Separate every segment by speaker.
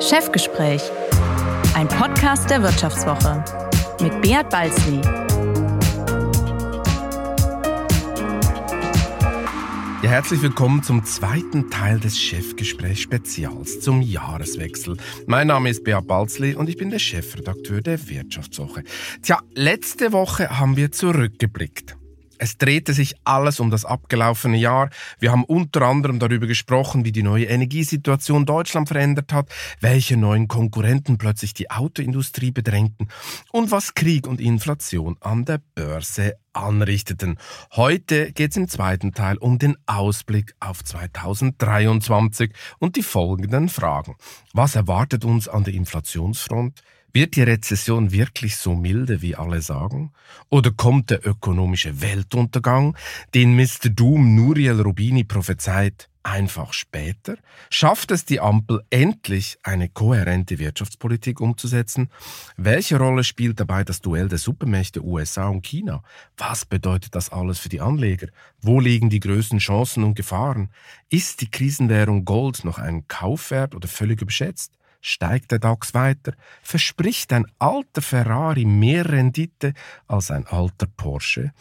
Speaker 1: Chefgespräch, ein Podcast der Wirtschaftswoche mit Beat Balzli.
Speaker 2: Ja, herzlich willkommen zum zweiten Teil des Chefgespräch Spezials zum Jahreswechsel. Mein Name ist Beat Balzli und ich bin der Chefredakteur der Wirtschaftswoche. Tja, letzte Woche haben wir zurückgeblickt. Es drehte sich alles um das abgelaufene Jahr. Wir haben unter anderem darüber gesprochen, wie die neue Energiesituation Deutschland verändert hat, welche neuen Konkurrenten plötzlich die Autoindustrie bedrängten und was Krieg und Inflation an der Börse anrichteten. Heute geht es im zweiten Teil um den Ausblick auf 2023 und die folgenden Fragen. Was erwartet uns an der Inflationsfront? Wird die Rezession wirklich so milde, wie alle sagen? Oder kommt der ökonomische Weltuntergang, den Mr. Doom Nuriel Rubini prophezeit, einfach später? Schafft es die Ampel endlich, eine kohärente Wirtschaftspolitik umzusetzen? Welche Rolle spielt dabei das Duell der Supermächte USA und China? Was bedeutet das alles für die Anleger? Wo liegen die größten Chancen und Gefahren? Ist die Krisenwährung Gold noch ein Kaufwert oder völlig überschätzt? Steigt der DAX weiter, verspricht ein alter Ferrari mehr Rendite als ein alter Porsche?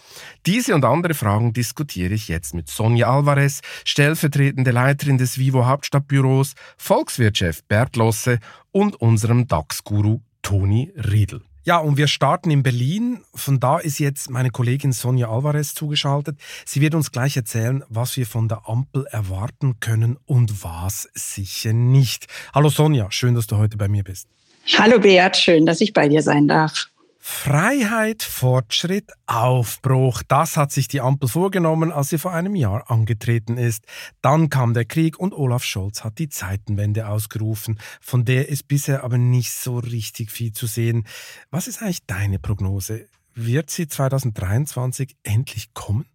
Speaker 2: Diese und andere Fragen diskutiere ich jetzt mit Sonja Alvarez, stellvertretende Leiterin des Vivo Hauptstadtbüros, Volkswirtschef Bert Losse und unserem DAX-Guru Toni Riedel. Ja, und wir starten in Berlin. Von da ist jetzt meine Kollegin Sonja Alvarez zugeschaltet. Sie wird uns gleich erzählen, was wir von der Ampel erwarten können und was sicher nicht. Hallo Sonja, schön, dass du heute bei mir bist.
Speaker 3: Hallo Beat, schön, dass ich bei dir sein darf.
Speaker 2: Freiheit, Fortschritt, Aufbruch. Das hat sich die Ampel vorgenommen, als sie vor einem Jahr angetreten ist. Dann kam der Krieg und Olaf Scholz hat die Zeitenwende ausgerufen. Von der ist bisher aber nicht so richtig viel zu sehen. Was ist eigentlich deine Prognose? Wird sie 2023 endlich kommen?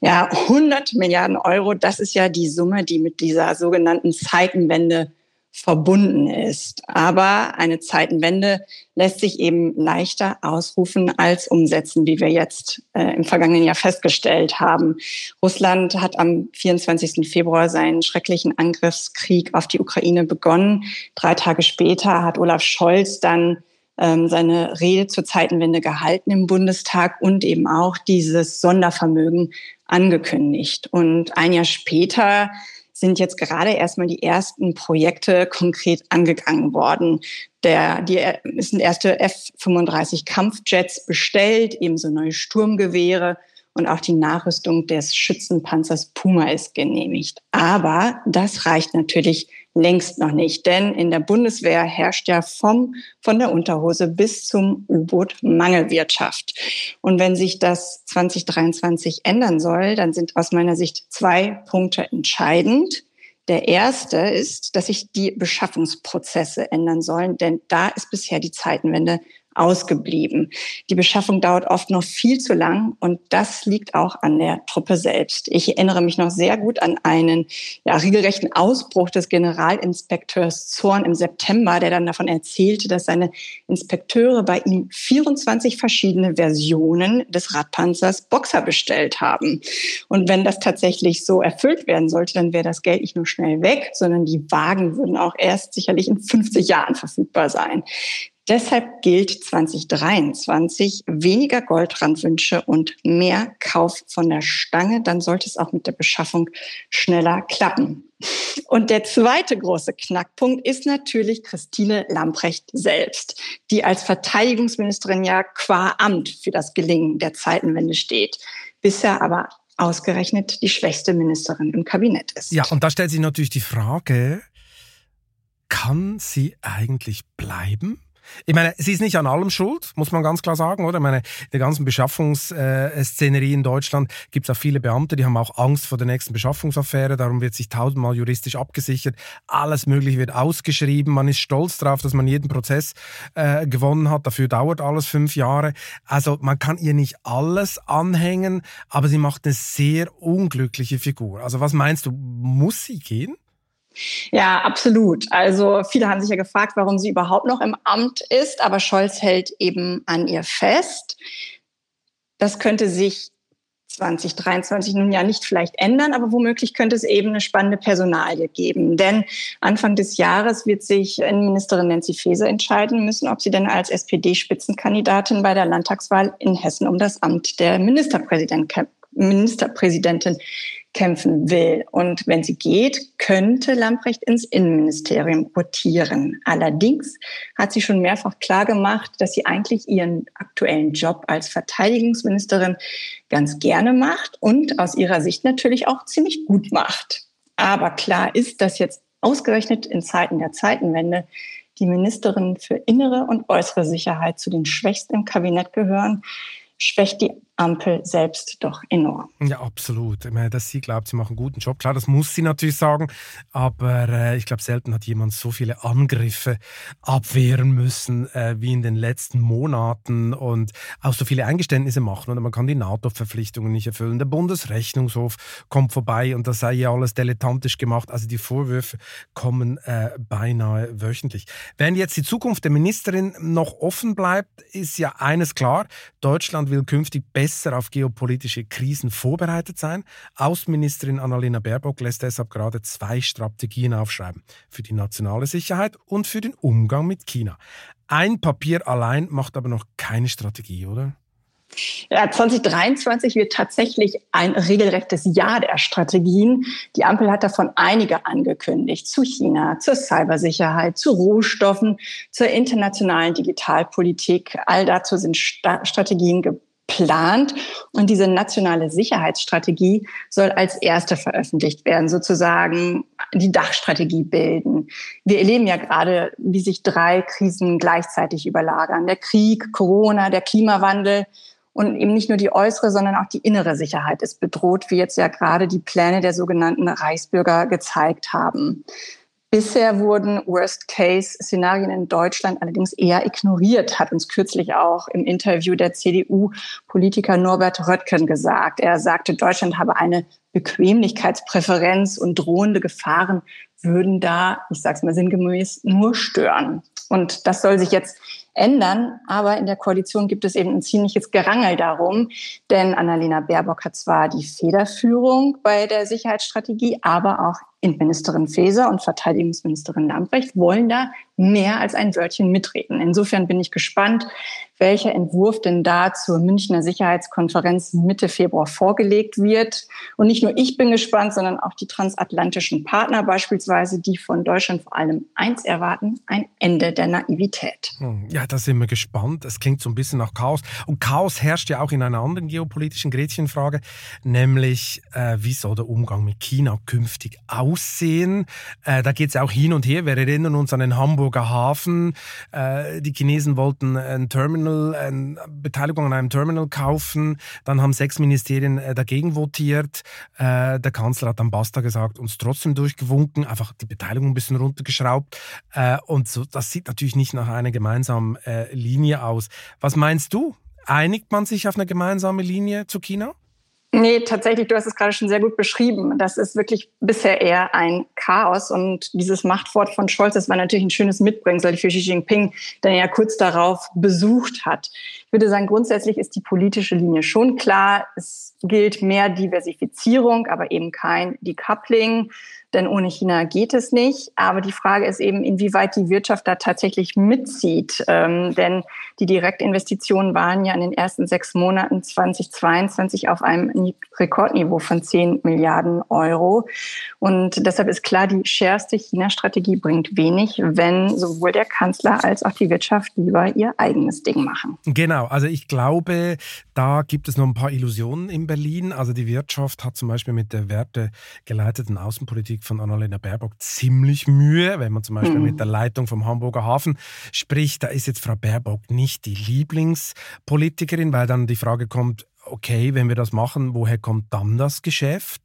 Speaker 3: Ja, 100 Milliarden Euro, das ist ja die Summe, die mit dieser sogenannten Zeitenwende verbunden ist. Aber eine Zeitenwende lässt sich eben leichter ausrufen als umsetzen, wie wir jetzt äh, im vergangenen Jahr festgestellt haben. Russland hat am 24. Februar seinen schrecklichen Angriffskrieg auf die Ukraine begonnen. Drei Tage später hat Olaf Scholz dann ähm, seine Rede zur Zeitenwende gehalten im Bundestag und eben auch dieses Sondervermögen angekündigt. Und ein Jahr später sind jetzt gerade erstmal die ersten Projekte konkret angegangen worden. Der, die, es sind erste F-35 Kampfjets bestellt, ebenso neue Sturmgewehre und auch die Nachrüstung des Schützenpanzers Puma ist genehmigt. Aber das reicht natürlich längst noch nicht, denn in der Bundeswehr herrscht ja vom, von der Unterhose bis zum U-Boot Mangelwirtschaft. Und wenn sich das 2023 ändern soll, dann sind aus meiner Sicht zwei Punkte entscheidend. Der erste ist, dass sich die Beschaffungsprozesse ändern sollen, denn da ist bisher die Zeitenwende ausgeblieben. Die Beschaffung dauert oft noch viel zu lang und das liegt auch an der Truppe selbst. Ich erinnere mich noch sehr gut an einen ja, regelrechten Ausbruch des Generalinspekteurs Zorn im September, der dann davon erzählte, dass seine Inspekteure bei ihm 24 verschiedene Versionen des Radpanzers Boxer bestellt haben. Und wenn das tatsächlich so erfüllt werden sollte, dann wäre das Geld nicht nur schnell weg, sondern die Wagen würden auch erst sicherlich in 50 Jahren verfügbar sein. Deshalb gilt 2023 weniger Goldrandwünsche und mehr Kauf von der Stange. Dann sollte es auch mit der Beschaffung schneller klappen. Und der zweite große Knackpunkt ist natürlich Christine Lamprecht selbst, die als Verteidigungsministerin ja qua Amt für das Gelingen der Zeitenwende steht. Bisher aber ausgerechnet die schwächste Ministerin im Kabinett ist.
Speaker 2: Ja, und da stellt sich natürlich die Frage, kann sie eigentlich bleiben? Ich meine, sie ist nicht an allem schuld, muss man ganz klar sagen, oder? Ich meine, in der ganzen Beschaffungsszenerie in Deutschland gibt es auch viele Beamte, die haben auch Angst vor der nächsten Beschaffungsaffäre, darum wird sich tausendmal juristisch abgesichert, alles Mögliche wird ausgeschrieben, man ist stolz darauf, dass man jeden Prozess äh, gewonnen hat, dafür dauert alles fünf Jahre. Also man kann ihr nicht alles anhängen, aber sie macht eine sehr unglückliche Figur. Also was meinst du, muss sie gehen?
Speaker 3: Ja, absolut. Also viele haben sich ja gefragt, warum sie überhaupt noch im Amt ist, aber Scholz hält eben an ihr fest. Das könnte sich 2023 nun ja nicht vielleicht ändern, aber womöglich könnte es eben eine spannende Personalie geben. Denn Anfang des Jahres wird sich Innenministerin Nancy Faeser entscheiden müssen, ob sie denn als SPD-Spitzenkandidatin bei der Landtagswahl in Hessen um das Amt der Ministerpräsident, Ministerpräsidentin kämpfen will. Und wenn sie geht, könnte Lamprecht ins Innenministerium rotieren. Allerdings hat sie schon mehrfach klargemacht, dass sie eigentlich ihren aktuellen Job als Verteidigungsministerin ganz gerne macht und aus ihrer Sicht natürlich auch ziemlich gut macht. Aber klar ist, dass jetzt ausgerechnet in Zeiten der Zeitenwende die Ministerinnen für innere und äußere Sicherheit zu den Schwächsten im Kabinett gehören, schwächt die Ampel selbst doch enorm.
Speaker 2: Ja, absolut. Ich meine, dass sie glaubt, sie macht einen guten Job. Klar, das muss sie natürlich sagen. Aber äh, ich glaube, selten hat jemand so viele Angriffe abwehren müssen äh, wie in den letzten Monaten und auch so viele Eingeständnisse machen. Und man kann die NATO-Verpflichtungen nicht erfüllen. Der Bundesrechnungshof kommt vorbei und das sei ja alles dilettantisch gemacht. Also die Vorwürfe kommen äh, beinahe wöchentlich. Während jetzt die Zukunft der Ministerin noch offen bleibt, ist ja eines klar. Deutschland will künftig besser besser auf geopolitische Krisen vorbereitet sein. Außenministerin Annalena Baerbock lässt deshalb gerade zwei Strategien aufschreiben. Für die nationale Sicherheit und für den Umgang mit China. Ein Papier allein macht aber noch keine Strategie, oder?
Speaker 3: Ja, 2023 wird tatsächlich ein regelrechtes Jahr der Strategien. Die Ampel hat davon einige angekündigt. Zu China, zur Cybersicherheit, zu Rohstoffen, zur internationalen Digitalpolitik. All dazu sind Strategien plant. Und diese nationale Sicherheitsstrategie soll als erste veröffentlicht werden, sozusagen die Dachstrategie bilden. Wir erleben ja gerade, wie sich drei Krisen gleichzeitig überlagern. Der Krieg, Corona, der Klimawandel. Und eben nicht nur die äußere, sondern auch die innere Sicherheit ist bedroht, wie jetzt ja gerade die Pläne der sogenannten Reichsbürger gezeigt haben. Bisher wurden Worst-Case-Szenarien in Deutschland allerdings eher ignoriert, hat uns kürzlich auch im Interview der CDU-Politiker Norbert Röttgen gesagt. Er sagte, Deutschland habe eine Bequemlichkeitspräferenz und drohende Gefahren würden da, ich sage es mal sinngemäß, nur stören. Und das soll sich jetzt ändern. Aber in der Koalition gibt es eben ein ziemliches Gerangel darum. Denn Annalena Baerbock hat zwar die Federführung bei der Sicherheitsstrategie, aber auch Innenministerin Faeser und Verteidigungsministerin Lambrecht wollen da mehr als ein Wörtchen mitreden. Insofern bin ich gespannt, welcher Entwurf denn da zur Münchner Sicherheitskonferenz Mitte Februar vorgelegt wird. Und nicht nur ich bin gespannt, sondern auch die transatlantischen Partner beispielsweise, die von Deutschland vor allem eins erwarten, ein Ende der Naivität.
Speaker 2: Hm, ja, da sind wir gespannt. Es klingt so ein bisschen nach Chaos. Und Chaos herrscht ja auch in einer anderen geopolitischen Gretchenfrage, nämlich äh, wie soll der Umgang mit China künftig aussehen? Äh, da geht es auch hin und her. Wir erinnern uns an den Hamburger Hafen. Äh, die Chinesen wollten ein Terminal, eine Beteiligung an einem Terminal kaufen. Dann haben sechs Ministerien äh, dagegen votiert. Äh, der Kanzler hat dann Basta gesagt, uns trotzdem durchgewunken, einfach die Beteiligung ein bisschen runtergeschraubt. Äh, und so, das sieht natürlich nicht nach einer gemeinsamen äh, Linie aus. Was meinst du? Einigt man sich auf eine gemeinsame Linie zu China?
Speaker 3: Nee, tatsächlich, du hast es gerade schon sehr gut beschrieben. Das ist wirklich bisher eher ein Chaos. Und dieses Machtwort von Scholz, das war natürlich ein schönes Mitbringsel für Xi Jinping, der ja kurz darauf besucht hat. Ich würde sagen, grundsätzlich ist die politische Linie schon klar. Es gilt mehr Diversifizierung, aber eben kein Decoupling denn ohne China geht es nicht. Aber die Frage ist eben, inwieweit die Wirtschaft da tatsächlich mitzieht. Ähm, denn die Direktinvestitionen waren ja in den ersten sechs Monaten 2022 auf einem Rekordniveau von 10 Milliarden Euro. Und deshalb ist klar, die schärfste China-Strategie bringt wenig, wenn sowohl der Kanzler als auch die Wirtschaft lieber ihr eigenes Ding machen.
Speaker 2: Genau, also ich glaube, da gibt es noch ein paar Illusionen in Berlin. Also die Wirtschaft hat zum Beispiel mit der wertegeleiteten Außenpolitik Politik von Annalena Baerbock ziemlich Mühe, wenn man zum Beispiel mhm. mit der Leitung vom Hamburger Hafen spricht. Da ist jetzt Frau Baerbock nicht die Lieblingspolitikerin, weil dann die Frage kommt, okay, wenn wir das machen, woher kommt dann das Geschäft?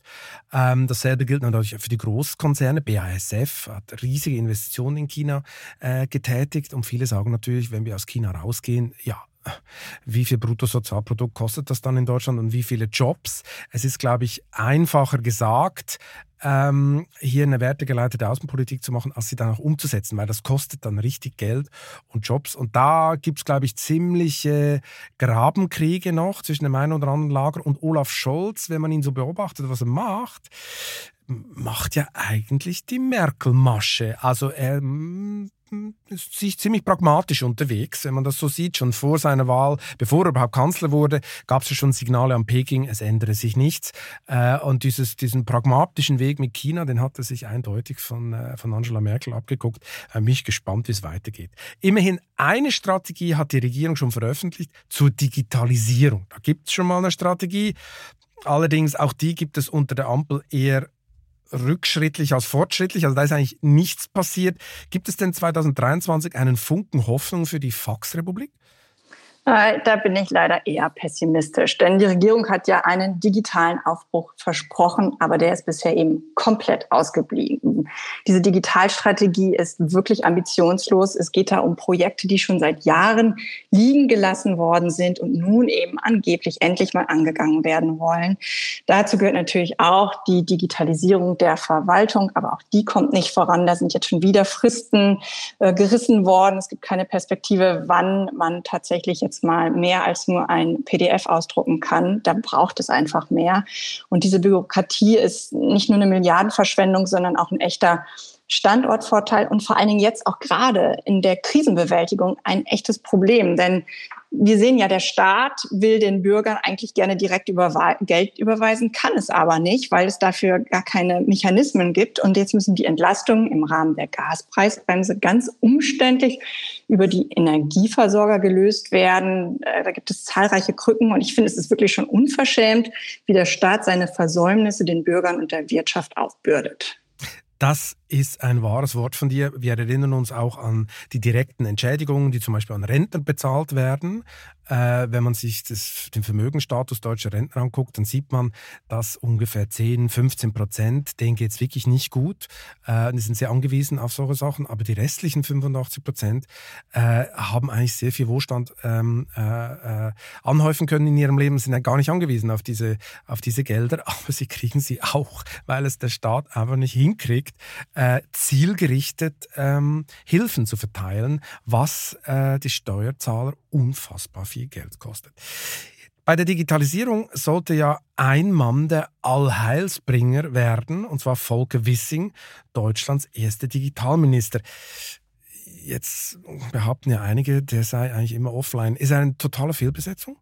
Speaker 2: Ähm, dasselbe gilt natürlich für die Großkonzerne. BASF hat riesige Investitionen in China äh, getätigt und viele sagen natürlich, wenn wir aus China rausgehen, ja, wie viel Bruttosozialprodukt kostet das dann in Deutschland und wie viele Jobs? Es ist, glaube ich, einfacher gesagt, ähm, hier eine wertegeleitete Außenpolitik zu machen, als sie dann auch umzusetzen, weil das kostet dann richtig Geld und Jobs. Und da gibt es, glaube ich, ziemliche Grabenkriege noch zwischen dem einen oder anderen Lager und Olaf Scholz, wenn man ihn so beobachtet, was er macht macht ja eigentlich die Merkel-Masche. Also er ist sich ziemlich pragmatisch unterwegs, wenn man das so sieht. Schon vor seiner Wahl, bevor er überhaupt Kanzler wurde, gab es ja schon Signale an Peking, es ändere sich nichts. Äh, und dieses, diesen pragmatischen Weg mit China, den hat er sich eindeutig von, äh, von Angela Merkel abgeguckt. Äh, mich gespannt, wie es weitergeht. Immerhin eine Strategie hat die Regierung schon veröffentlicht zur Digitalisierung. Da gibt es schon mal eine Strategie. Allerdings auch die gibt es unter der Ampel eher rückschrittlich als fortschrittlich. Also da ist eigentlich nichts passiert. Gibt es denn 2023 einen Funken Hoffnung für die Faxrepublik?
Speaker 3: Äh, da bin ich leider eher pessimistisch, denn die Regierung hat ja einen digitalen Aufbruch versprochen, aber der ist bisher eben komplett ausgeblieben. Diese Digitalstrategie ist wirklich ambitionslos. Es geht da um Projekte, die schon seit Jahren liegen gelassen worden sind und nun eben angeblich endlich mal angegangen werden wollen. Dazu gehört natürlich auch die Digitalisierung der Verwaltung, aber auch die kommt nicht voran. Da sind jetzt schon wieder Fristen äh, gerissen worden. Es gibt keine Perspektive, wann man tatsächlich jetzt jetzt mal mehr als nur ein PDF ausdrucken kann. Da braucht es einfach mehr. Und diese Bürokratie ist nicht nur eine Milliardenverschwendung, sondern auch ein echter Standortvorteil und vor allen Dingen jetzt auch gerade in der Krisenbewältigung ein echtes Problem. Denn wir sehen ja, der Staat will den Bürgern eigentlich gerne direkt Geld überweisen, kann es aber nicht, weil es dafür gar keine Mechanismen gibt. Und jetzt müssen die Entlastungen im Rahmen der Gaspreisbremse ganz umständlich über die Energieversorger gelöst werden. Äh, da gibt es zahlreiche Krücken und ich finde, es ist wirklich schon unverschämt, wie der Staat seine Versäumnisse den Bürgern und der Wirtschaft aufbürdet.
Speaker 2: Das ist ein wahres Wort von dir. Wir erinnern uns auch an die direkten Entschädigungen, die zum Beispiel an Rentner bezahlt werden. Äh, wenn man sich das, den Vermögensstatus deutscher Rentner anguckt, dann sieht man, dass ungefähr 10, 15 Prozent, denen geht es wirklich nicht gut. Äh, die sind sehr angewiesen auf solche Sachen, aber die restlichen 85 Prozent äh, haben eigentlich sehr viel Wohlstand ähm, äh, äh, anhäufen können in ihrem Leben, sind ja gar nicht angewiesen auf diese, auf diese Gelder, aber sie kriegen sie auch, weil es der Staat einfach nicht hinkriegt, äh, zielgerichtet ähm, Hilfen zu verteilen, was die Steuerzahler unfassbar viel Geld kostet. Bei der Digitalisierung sollte ja ein Mann der Allheilsbringer werden, und zwar Volker Wissing, Deutschlands erster Digitalminister. Jetzt behaupten ja einige, der sei eigentlich immer offline. Ist er eine totale Fehlbesetzung?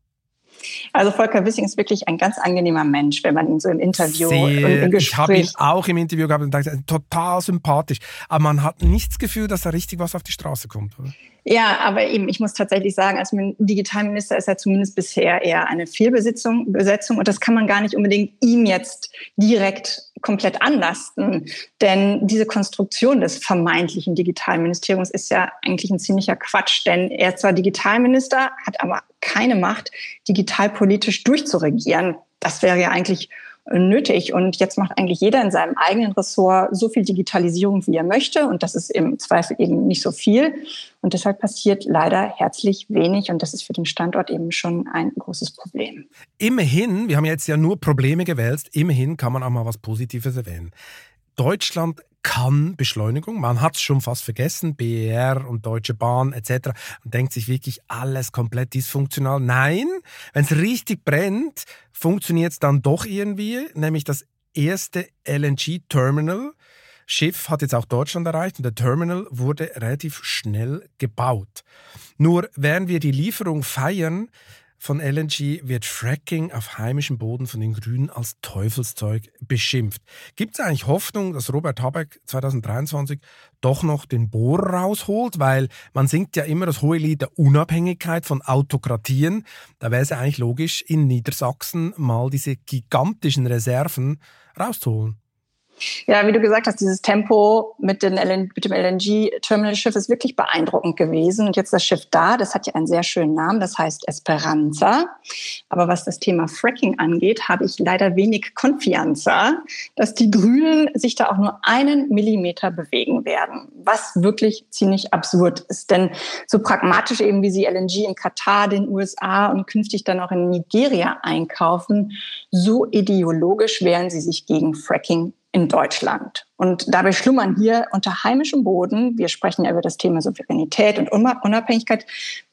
Speaker 3: Also Volker Wissing ist wirklich ein ganz angenehmer Mensch, wenn man ihn so im Interview Sehr, und
Speaker 2: im Gespräch... Ich habe ihn auch im Interview gehabt und dachte, total sympathisch. Aber man hat nicht das Gefühl, dass da richtig was auf die Straße kommt, oder?
Speaker 3: Ja, aber eben, ich muss tatsächlich sagen, als Digitalminister ist er zumindest bisher eher eine Fehlbesetzung Besetzung, und das kann man gar nicht unbedingt ihm jetzt direkt komplett anlasten. Denn diese Konstruktion des vermeintlichen Digitalministeriums ist ja eigentlich ein ziemlicher Quatsch, denn er ist zwar Digitalminister, hat aber keine Macht, digitalpolitisch durchzuregieren. Das wäre ja eigentlich nötig. Und jetzt macht eigentlich jeder in seinem eigenen Ressort so viel Digitalisierung, wie er möchte. Und das ist im Zweifel eben nicht so viel. Und deshalb passiert leider herzlich wenig. Und das ist für den Standort eben schon ein großes Problem.
Speaker 2: Immerhin, wir haben jetzt ja nur Probleme gewälzt, immerhin kann man auch mal was Positives erwähnen. Deutschland kann Beschleunigung. Man hat es schon fast vergessen, BER und Deutsche Bahn etc. Man denkt sich wirklich alles komplett dysfunktional. Nein, wenn es richtig brennt, funktioniert es dann doch irgendwie, nämlich das erste LNG-Terminal. Schiff hat jetzt auch Deutschland erreicht und der Terminal wurde relativ schnell gebaut. Nur während wir die Lieferung feiern, von LNG wird Fracking auf heimischem Boden von den Grünen als Teufelszeug beschimpft. Gibt es eigentlich Hoffnung, dass Robert Habeck 2023 doch noch den Bohrer rausholt? Weil man singt ja immer das hohe Lied der Unabhängigkeit von Autokratien. Da wäre es ja eigentlich logisch, in Niedersachsen mal diese gigantischen Reserven rauszuholen.
Speaker 3: Ja, wie du gesagt hast, dieses Tempo mit, den LN, mit dem LNG-Terminal-Schiff ist wirklich beeindruckend gewesen. Und jetzt das Schiff da, das hat ja einen sehr schönen Namen, das heißt Esperanza. Aber was das Thema Fracking angeht, habe ich leider wenig Konfianza, dass die Grünen sich da auch nur einen Millimeter bewegen werden. Was wirklich ziemlich absurd ist. Denn so pragmatisch eben, wie sie LNG in Katar, den USA und künftig dann auch in Nigeria einkaufen, so ideologisch wehren sie sich gegen Fracking in Deutschland. Und dabei schlummern hier unter heimischem Boden, wir sprechen ja über das Thema Souveränität und Unabhängigkeit,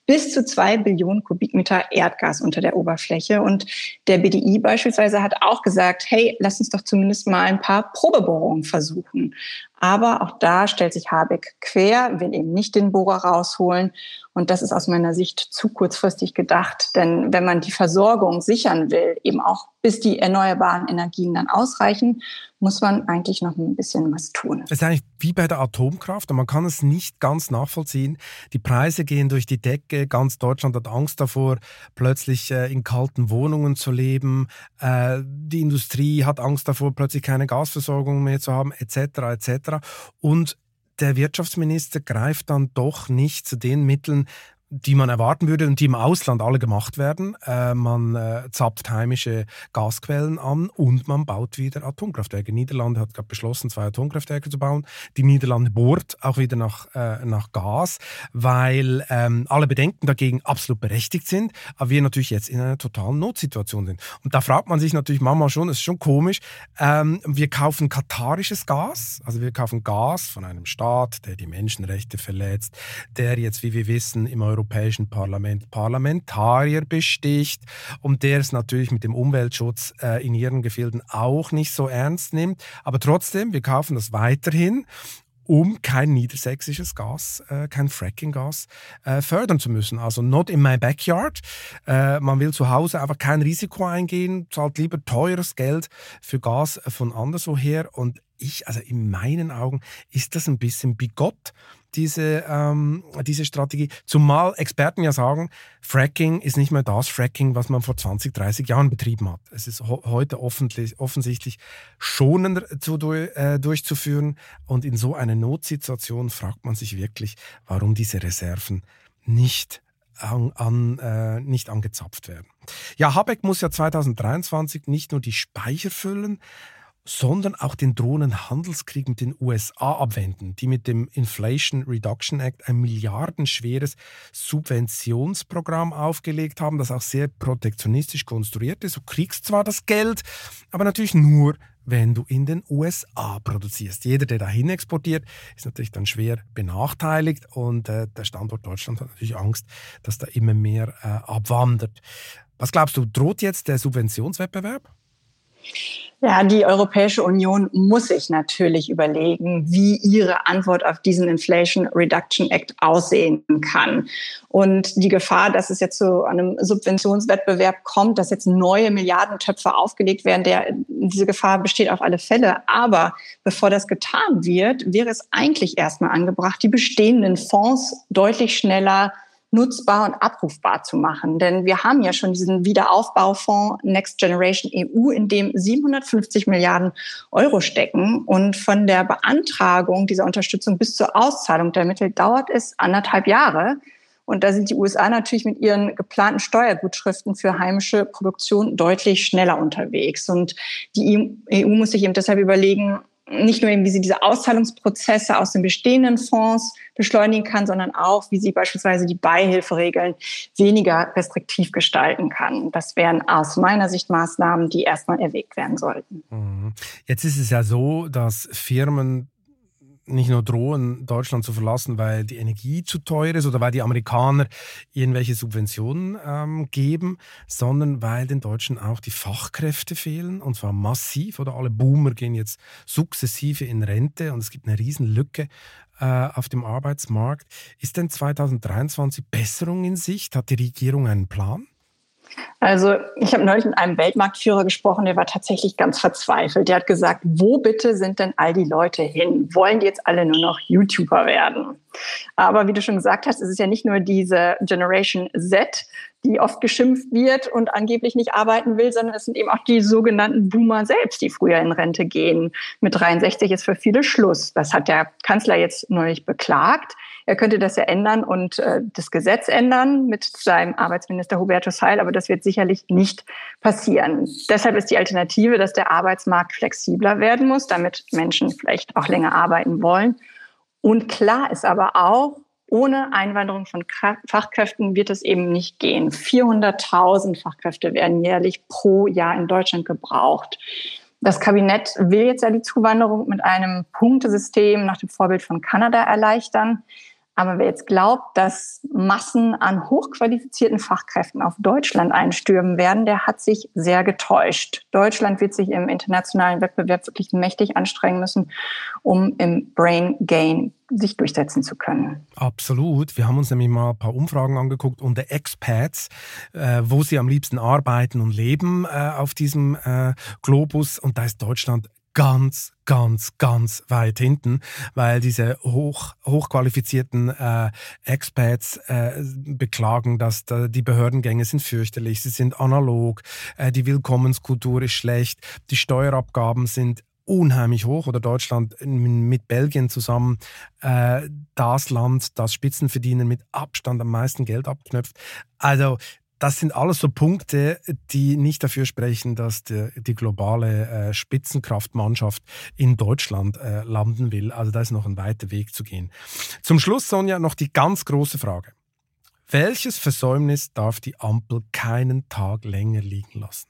Speaker 3: bis zu zwei Billionen Kubikmeter Erdgas unter der Oberfläche. Und der BDI beispielsweise hat auch gesagt, hey, lass uns doch zumindest mal ein paar Probebohrungen versuchen. Aber auch da stellt sich Habeck quer, will eben nicht den Bohrer rausholen. Und das ist aus meiner Sicht zu kurzfristig gedacht. Denn wenn man die Versorgung sichern will, eben auch bis die erneuerbaren Energien dann ausreichen, muss man eigentlich noch ein bisschen was tun.
Speaker 2: Es ist eigentlich wie bei der Atomkraft und man kann es nicht ganz nachvollziehen. Die Preise gehen durch die Decke, ganz Deutschland hat Angst davor, plötzlich äh, in kalten Wohnungen zu leben. Äh, die Industrie hat Angst davor, plötzlich keine Gasversorgung mehr zu haben, etc. etc. Und der Wirtschaftsminister greift dann doch nicht zu den Mitteln, die man erwarten würde und die im Ausland alle gemacht werden. Äh, man äh, zappt heimische Gasquellen an und man baut wieder Atomkraftwerke. Niederlande hat gerade beschlossen, zwei Atomkraftwerke zu bauen. Die Niederlande bohrt auch wieder nach, äh, nach Gas, weil ähm, alle Bedenken dagegen absolut berechtigt sind, aber wir natürlich jetzt in einer totalen Notsituation sind. Und da fragt man sich natürlich manchmal schon, es ist schon komisch, ähm, wir kaufen katarisches Gas, also wir kaufen Gas von einem Staat, der die Menschenrechte verletzt, der jetzt, wie wir wissen, im Europa Europäischen Parlament Parlamentarier besticht und der es natürlich mit dem Umweltschutz äh, in ihren Gefilden auch nicht so ernst nimmt. Aber trotzdem, wir kaufen das weiterhin um kein niedersächsisches Gas, äh, kein Fracking-Gas äh, fördern zu müssen. Also not in my backyard. Äh, man will zu Hause einfach kein Risiko eingehen, zahlt lieber teures Geld für Gas von anderswoher. Und ich, also in meinen Augen, ist das ein bisschen bigott diese, ähm, diese Strategie. Zumal Experten ja sagen, Fracking ist nicht mehr das Fracking, was man vor 20, 30 Jahren betrieben hat. Es ist heute offensichtlich schonender zu, äh, durchzuführen. Und in so einer Notsituation fragt man sich wirklich, warum diese Reserven nicht an, an, äh, nicht angezapft werden. Ja, Habeck muss ja 2023 nicht nur die Speicher füllen, sondern auch den drohenden Handelskrieg mit den USA abwenden, die mit dem Inflation Reduction Act ein milliardenschweres Subventionsprogramm aufgelegt haben, das auch sehr protektionistisch konstruiert ist. Du kriegst zwar das Geld, aber natürlich nur, wenn du in den USA produzierst. Jeder, der dahin exportiert, ist natürlich dann schwer benachteiligt und äh, der Standort Deutschland hat natürlich Angst, dass da immer mehr äh, abwandert. Was glaubst du, droht jetzt der Subventionswettbewerb?
Speaker 3: Ja, die Europäische Union muss sich natürlich überlegen, wie ihre Antwort auf diesen Inflation Reduction Act aussehen kann. Und die Gefahr, dass es jetzt zu einem Subventionswettbewerb kommt, dass jetzt neue Milliardentöpfe aufgelegt werden, der, diese Gefahr besteht auf alle Fälle. Aber bevor das getan wird, wäre es eigentlich erstmal angebracht, die bestehenden Fonds deutlich schneller nutzbar und abrufbar zu machen. Denn wir haben ja schon diesen Wiederaufbaufonds Next Generation EU, in dem 750 Milliarden Euro stecken. Und von der Beantragung dieser Unterstützung bis zur Auszahlung der Mittel dauert es anderthalb Jahre. Und da sind die USA natürlich mit ihren geplanten Steuergutschriften für heimische Produktion deutlich schneller unterwegs. Und die EU muss sich eben deshalb überlegen, nicht nur eben, wie sie diese Auszahlungsprozesse aus den bestehenden Fonds beschleunigen kann, sondern auch, wie sie beispielsweise die Beihilferegeln weniger restriktiv gestalten kann. Das wären aus meiner Sicht Maßnahmen, die erstmal erwägt werden sollten.
Speaker 2: Mhm. Jetzt ist es ja so, dass Firmen nicht nur drohen, Deutschland zu verlassen, weil die Energie zu teuer ist oder weil die Amerikaner irgendwelche Subventionen ähm, geben, sondern weil den Deutschen auch die Fachkräfte fehlen und zwar massiv. Oder alle Boomer gehen jetzt sukzessive in Rente und es gibt eine Riesenlücke äh, auf dem Arbeitsmarkt. Ist denn 2023 Besserung in Sicht? Hat die Regierung einen Plan?
Speaker 3: Also ich habe neulich mit einem Weltmarktführer gesprochen, der war tatsächlich ganz verzweifelt. Der hat gesagt, wo bitte sind denn all die Leute hin? Wollen die jetzt alle nur noch YouTuber werden? Aber wie du schon gesagt hast, es ist ja nicht nur diese Generation Z, die oft geschimpft wird und angeblich nicht arbeiten will, sondern es sind eben auch die sogenannten Boomer selbst, die früher in Rente gehen. Mit 63 ist für viele Schluss. Das hat der Kanzler jetzt neulich beklagt. Er könnte das ja ändern und äh, das Gesetz ändern mit seinem Arbeitsminister Hubertus Heil, aber das wird sicherlich nicht passieren. Deshalb ist die Alternative, dass der Arbeitsmarkt flexibler werden muss, damit Menschen vielleicht auch länger arbeiten wollen. Und klar ist aber auch, ohne Einwanderung von Fachkräften wird es eben nicht gehen. 400.000 Fachkräfte werden jährlich pro Jahr in Deutschland gebraucht. Das Kabinett will jetzt ja die Zuwanderung mit einem Punktesystem nach dem Vorbild von Kanada erleichtern. Aber wer jetzt glaubt, dass Massen an hochqualifizierten Fachkräften auf Deutschland einstürmen werden, der hat sich sehr getäuscht. Deutschland wird sich im internationalen Wettbewerb wirklich mächtig anstrengen müssen, um im Brain Gain sich durchsetzen zu können.
Speaker 2: Absolut. Wir haben uns nämlich mal ein paar Umfragen angeguckt unter Expats, äh, wo sie am liebsten arbeiten und leben äh, auf diesem äh, Globus. Und da ist Deutschland ganz, ganz, ganz weit hinten, weil diese hoch, hochqualifizierten äh, Expats äh, beklagen, dass da die Behördengänge sind fürchterlich, sie sind analog, äh, die Willkommenskultur ist schlecht, die Steuerabgaben sind unheimlich hoch oder Deutschland mit Belgien zusammen äh, das Land, das Spitzenverdienen mit Abstand am meisten Geld abknöpft. Also das sind alles so Punkte, die nicht dafür sprechen, dass die, die globale äh, Spitzenkraftmannschaft in Deutschland äh, landen will. Also da ist noch ein weiter Weg zu gehen. Zum Schluss, Sonja, noch die ganz große Frage. Welches Versäumnis darf die Ampel keinen Tag länger liegen lassen?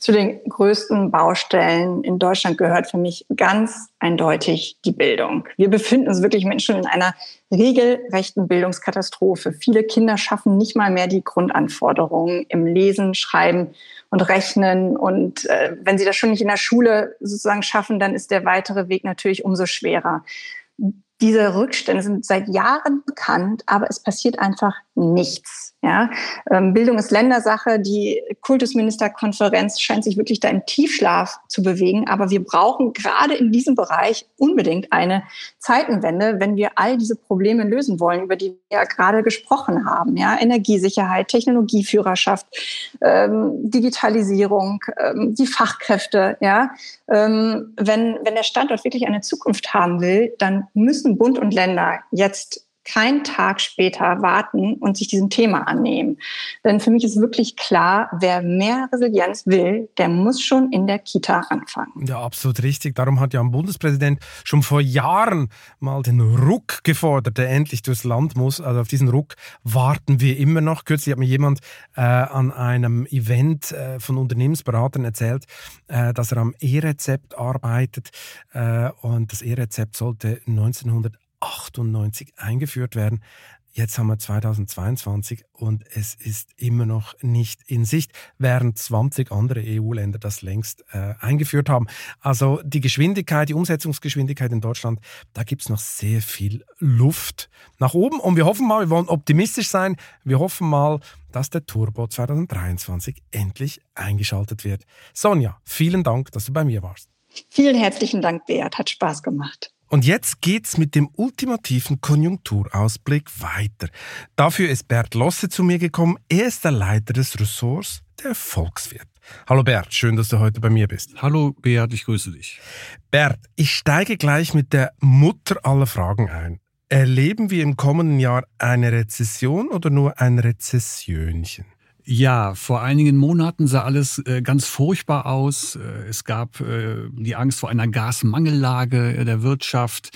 Speaker 3: Zu den größten Baustellen in Deutschland gehört für mich ganz eindeutig die Bildung. Wir befinden uns wirklich Menschen in einer regelrechten Bildungskatastrophe. Viele Kinder schaffen nicht mal mehr die Grundanforderungen im Lesen, Schreiben und Rechnen. Und äh, wenn sie das schon nicht in der Schule sozusagen schaffen, dann ist der weitere Weg natürlich umso schwerer. Diese Rückstände sind seit Jahren bekannt, aber es passiert einfach nichts. Ja, ähm, Bildung ist Ländersache. Die Kultusministerkonferenz scheint sich wirklich da im Tiefschlaf zu bewegen. Aber wir brauchen gerade in diesem Bereich unbedingt eine Zeitenwende, wenn wir all diese Probleme lösen wollen, über die wir ja gerade gesprochen haben. Ja, Energiesicherheit, Technologieführerschaft, ähm, Digitalisierung, ähm, die Fachkräfte. Ja, wenn, wenn der Standort wirklich eine Zukunft haben will, dann müssen Bund und Länder jetzt keinen Tag später warten und sich diesem Thema annehmen. Denn für mich ist wirklich klar, wer mehr Resilienz will, der muss schon in der Kita anfangen.
Speaker 2: Ja, absolut richtig. Darum hat ja ein Bundespräsident schon vor Jahren mal den Ruck gefordert, der endlich durchs Land muss. Also auf diesen Ruck warten wir immer noch. Kürzlich hat mir jemand äh, an einem Event äh, von Unternehmensberatern erzählt, äh, dass er am E-Rezept arbeitet. Äh, und das E-Rezept sollte 1900 1998 eingeführt werden. Jetzt haben wir 2022 und es ist immer noch nicht in Sicht, während 20 andere EU-Länder das längst äh, eingeführt haben. Also die Geschwindigkeit, die Umsetzungsgeschwindigkeit in Deutschland, da gibt es noch sehr viel Luft nach oben. Und wir hoffen mal, wir wollen optimistisch sein, wir hoffen mal, dass der Turbo 2023 endlich eingeschaltet wird. Sonja, vielen Dank, dass du bei mir warst.
Speaker 3: Vielen herzlichen Dank, Beat. Hat Spaß gemacht.
Speaker 2: Und jetzt geht's mit dem ultimativen Konjunkturausblick weiter. Dafür ist Bert Losse zu mir gekommen. Er ist der Leiter des Ressorts der Volkswirt. Hallo Bert, schön, dass du heute bei mir bist.
Speaker 4: Hallo Bert, ich grüße dich.
Speaker 2: Bert, ich steige gleich mit der Mutter aller Fragen ein. Erleben wir im kommenden Jahr eine Rezession oder nur ein Rezessionchen?
Speaker 4: Ja, vor einigen Monaten sah alles äh, ganz furchtbar aus. Äh, es gab äh, die Angst vor einer Gasmangellage der Wirtschaft.